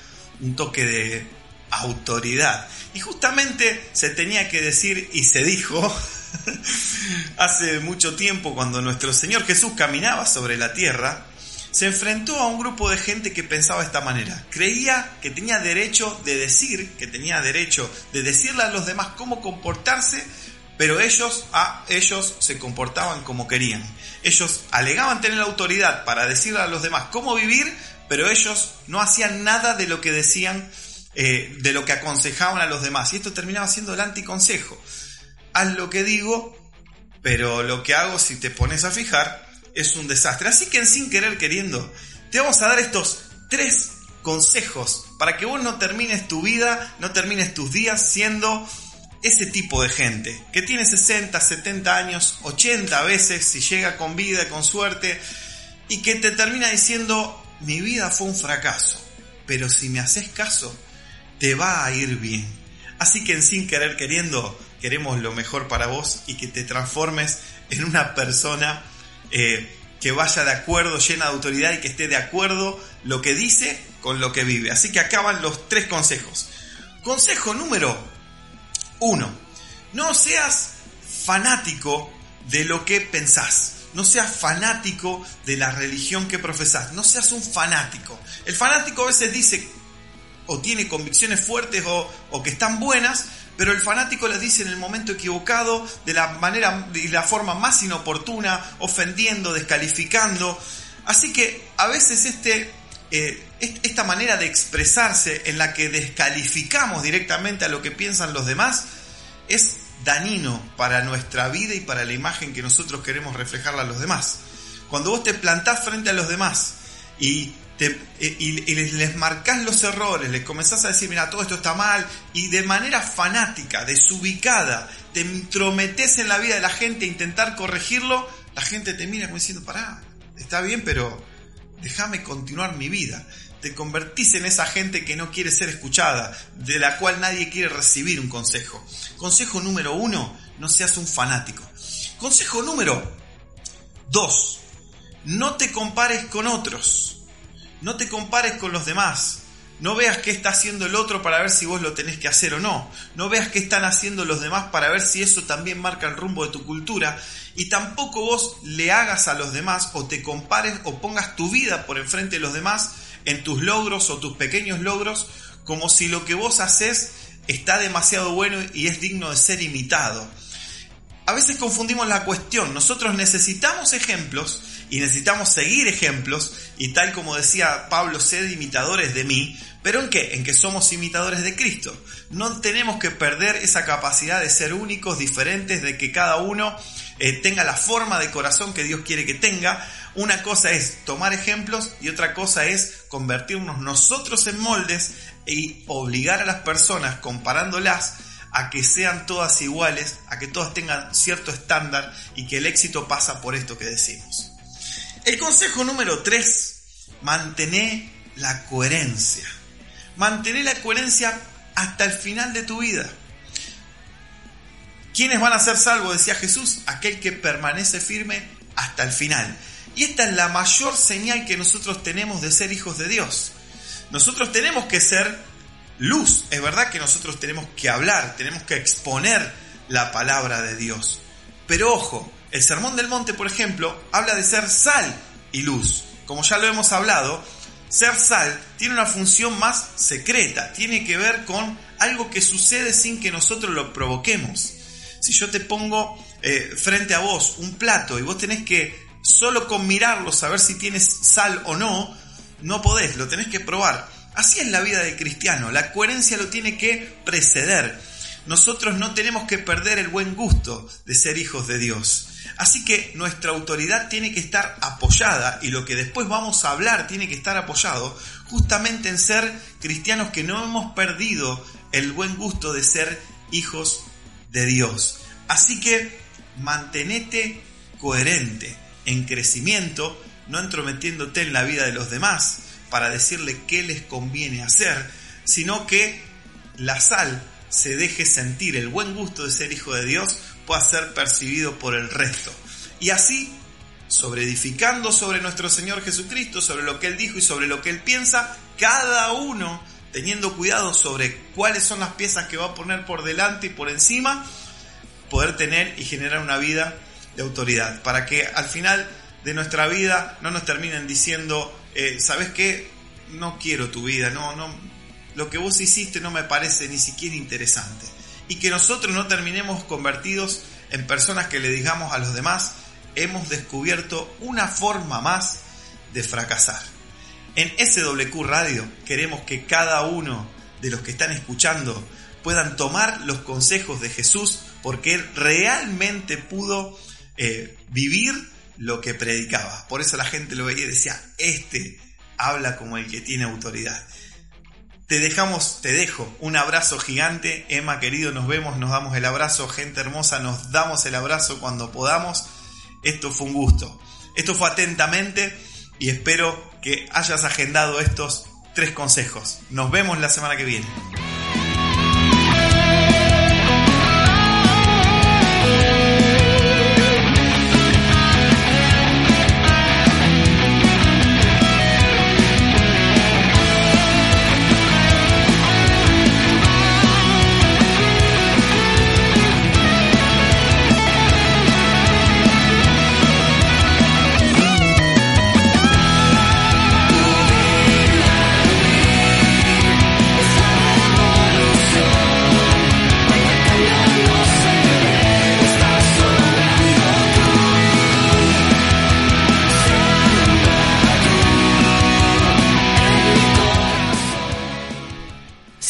un toque de autoridad. Y justamente se tenía que decir y se dijo <laughs> hace mucho tiempo cuando nuestro Señor Jesús caminaba sobre la tierra, se enfrentó a un grupo de gente que pensaba de esta manera. Creía que tenía derecho de decir, que tenía derecho de decirle a los demás cómo comportarse, pero ellos a ellos se comportaban como querían. Ellos alegaban tener la autoridad para decirle a los demás cómo vivir, pero ellos no hacían nada de lo que decían, eh, de lo que aconsejaban a los demás. Y esto terminaba siendo el anticonsejo. Haz lo que digo, pero lo que hago, si te pones a fijar, es un desastre. Así que sin querer queriendo, te vamos a dar estos tres consejos para que vos no termines tu vida, no termines tus días siendo ese tipo de gente que tiene 60, 70 años, 80 veces, si llega con vida, con suerte, y que te termina diciendo, mi vida fue un fracaso, pero si me haces caso, te va a ir bien. Así que en sin querer queriendo, queremos lo mejor para vos y que te transformes en una persona eh, que vaya de acuerdo, llena de autoridad y que esté de acuerdo lo que dice con lo que vive. Así que acaban los tres consejos. Consejo número uno, no seas fanático de lo que pensás. No seas fanático de la religión que profesás. No seas un fanático. El fanático a veces dice o tiene convicciones fuertes o, que están buenas, pero el fanático las dice en el momento equivocado, de la manera y la forma más inoportuna, ofendiendo, descalificando. Así que a veces este, eh, esta manera de expresarse en la que descalificamos directamente a lo que piensan los demás es dañino para nuestra vida y para la imagen que nosotros queremos reflejarle a los demás. Cuando vos te plantás frente a los demás y, eh, les, les marcás los errores, les comenzás a decir, mira, todo esto está mal, y de manera fanática, desubicada, te entrometes en la vida de la gente e intentar corregirlo, la gente te mira como diciendo, pará, está bien, pero déjame continuar mi vida. Te convertís en esa gente que no quiere ser escuchada, de la cual nadie quiere recibir un consejo. Consejo número uno, no seas un fanático. Consejo número dos, no te compares con otros. No te compares con los demás. No veas qué está haciendo el otro para ver si vos lo tenés que hacer o no. No veas qué están haciendo los demás para ver si eso también marca el rumbo de tu cultura. Y tampoco vos le hagas a los demás o te compares o pongas tu vida por enfrente de los demás en tus logros o tus pequeños logros como si lo que vos haces está demasiado bueno y es digno de ser imitado. A veces confundimos la cuestión. Nosotros necesitamos ejemplos y necesitamos seguir ejemplos y tal como decía Pablo, sed imitadores de mí, pero ¿en qué? En que somos imitadores de Cristo. No tenemos que perder esa capacidad de ser únicos, diferentes, de que cada uno eh, tenga la forma de corazón que Dios quiere que tenga. Una cosa es tomar ejemplos y otra cosa es convertirnos nosotros en moldes y obligar a las personas comparándolas a que sean todas iguales, a que todas tengan cierto estándar y que el éxito pasa por esto que decimos. El consejo número 3, mantener la coherencia. Mantener la coherencia hasta el final de tu vida. ¿Quiénes van a ser salvos? Decía Jesús, aquel que permanece firme hasta el final. Y esta es la mayor señal que nosotros tenemos de ser hijos de Dios. Nosotros tenemos que ser luz. Es verdad que nosotros tenemos que hablar, tenemos que exponer la palabra de Dios. Pero ojo, el Sermón del Monte, por ejemplo, habla de ser sal y luz. Como ya lo hemos hablado, ser sal tiene una función más secreta, tiene que ver con algo que sucede sin que nosotros lo provoquemos. Si yo te pongo eh, frente a vos un plato y vos tenés que solo con mirarlo saber si tienes sal o no, no podés, lo tenés que probar. Así es la vida del cristiano, la coherencia lo tiene que preceder. Nosotros no tenemos que perder el buen gusto de ser hijos de Dios. Así que nuestra autoridad tiene que estar apoyada y lo que después vamos a hablar tiene que estar apoyado justamente en ser cristianos que no hemos perdido el buen gusto de ser hijos de Dios. Así que mantenete coherente, en crecimiento, no entrometiéndote en la vida de los demás para decirle qué les conviene hacer, sino que la sal se deje sentir el buen gusto de ser hijo de Dios pueda ser percibido por el resto. Y así, sobre edificando sobre nuestro Señor Jesucristo, sobre lo que Él dijo y sobre lo que Él piensa, cada uno teniendo cuidado sobre cuáles son las piezas que va a poner por delante y por encima, poder tener y generar una vida de autoridad, para que al final de nuestra vida no nos terminen diciendo, eh, ¿sabes qué? No quiero tu vida, no, no, lo que vos hiciste no me parece ni siquiera interesante. Y que nosotros no terminemos convertidos en personas que le digamos a los demás, hemos descubierto una forma más de fracasar. En SWQ Radio queremos que cada uno de los que están escuchando puedan tomar los consejos de Jesús porque Él realmente pudo eh, vivir lo que predicaba. Por eso la gente lo veía y decía, este habla como el que tiene autoridad. Te dejamos, te dejo un abrazo gigante, Emma querido, nos vemos, nos damos el abrazo, gente hermosa, nos damos el abrazo cuando podamos. Esto fue un gusto. Esto fue atentamente y espero que hayas agendado estos tres consejos. Nos vemos la semana que viene.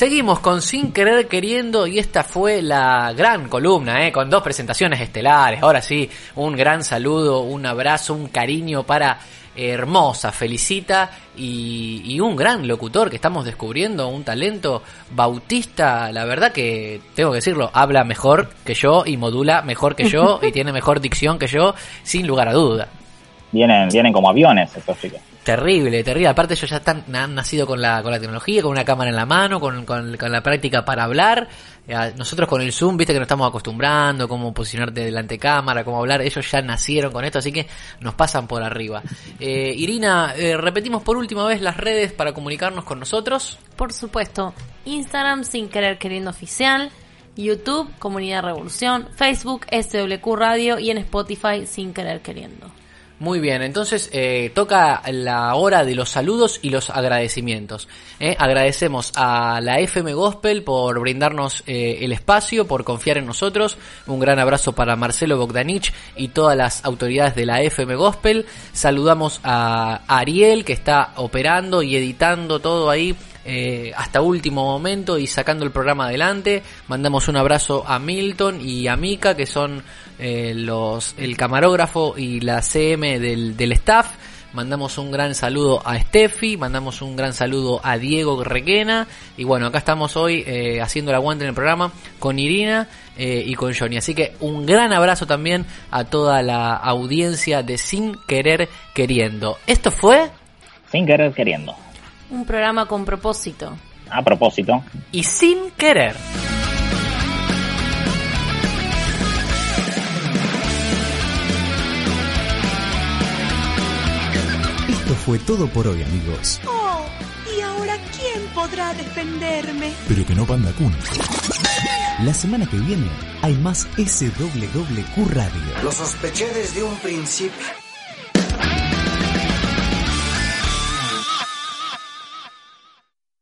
Seguimos con Sin Querer Queriendo y esta fue la gran columna, ¿eh? con dos presentaciones estelares. Ahora sí, un gran saludo, un abrazo, un cariño para Hermosa, Felicita y, y un gran locutor que estamos descubriendo, un talento bautista, la verdad que tengo que decirlo, habla mejor que yo y modula mejor que yo <laughs> y tiene mejor dicción que yo, sin lugar a duda. Vienen, vienen como aviones estos chicos. Terrible, terrible. Aparte ellos ya están, han nacido con la, con la tecnología, con una cámara en la mano, con, con, con la práctica para hablar. Eh, Nosotros con el Zoom, viste que nos estamos acostumbrando, cómo posicionarte delante de cámara, cómo hablar. Ellos ya nacieron con esto, así que nos pasan por arriba. Eh, Irina, eh, repetimos por última vez las redes para comunicarnos con nosotros. Por supuesto, Instagram sin querer queriendo oficial, YouTube Comunidad Revolución, Facebook SWQ Radio y en Spotify sin querer queriendo. Muy bien, entonces eh, toca la hora de los saludos y los agradecimientos. ¿eh? Agradecemos a la FM Gospel por brindarnos eh, el espacio, por confiar en nosotros. Un gran abrazo para Marcelo Bogdanich y todas las autoridades de la FM Gospel. Saludamos a Ariel que está operando y editando todo ahí eh, hasta último momento y sacando el programa adelante. Mandamos un abrazo a Milton y a Mika, que son eh, los el camarógrafo y la CM del, del staff. Mandamos un gran saludo a Steffi, mandamos un gran saludo a Diego Requena. Y bueno, acá estamos hoy eh, haciendo el aguante en el programa con Irina eh, y con Johnny. Así que un gran abrazo también a toda la audiencia de Sin Querer Queriendo. Esto fue... Sin querer queriendo. Un programa con propósito. A propósito. Y sin querer. Fue todo por hoy, amigos. Oh, ¿y ahora quién podrá defenderme? Pero que no Panda Kun. La semana que viene hay más SWQ Radio. Lo sospeché desde un principio.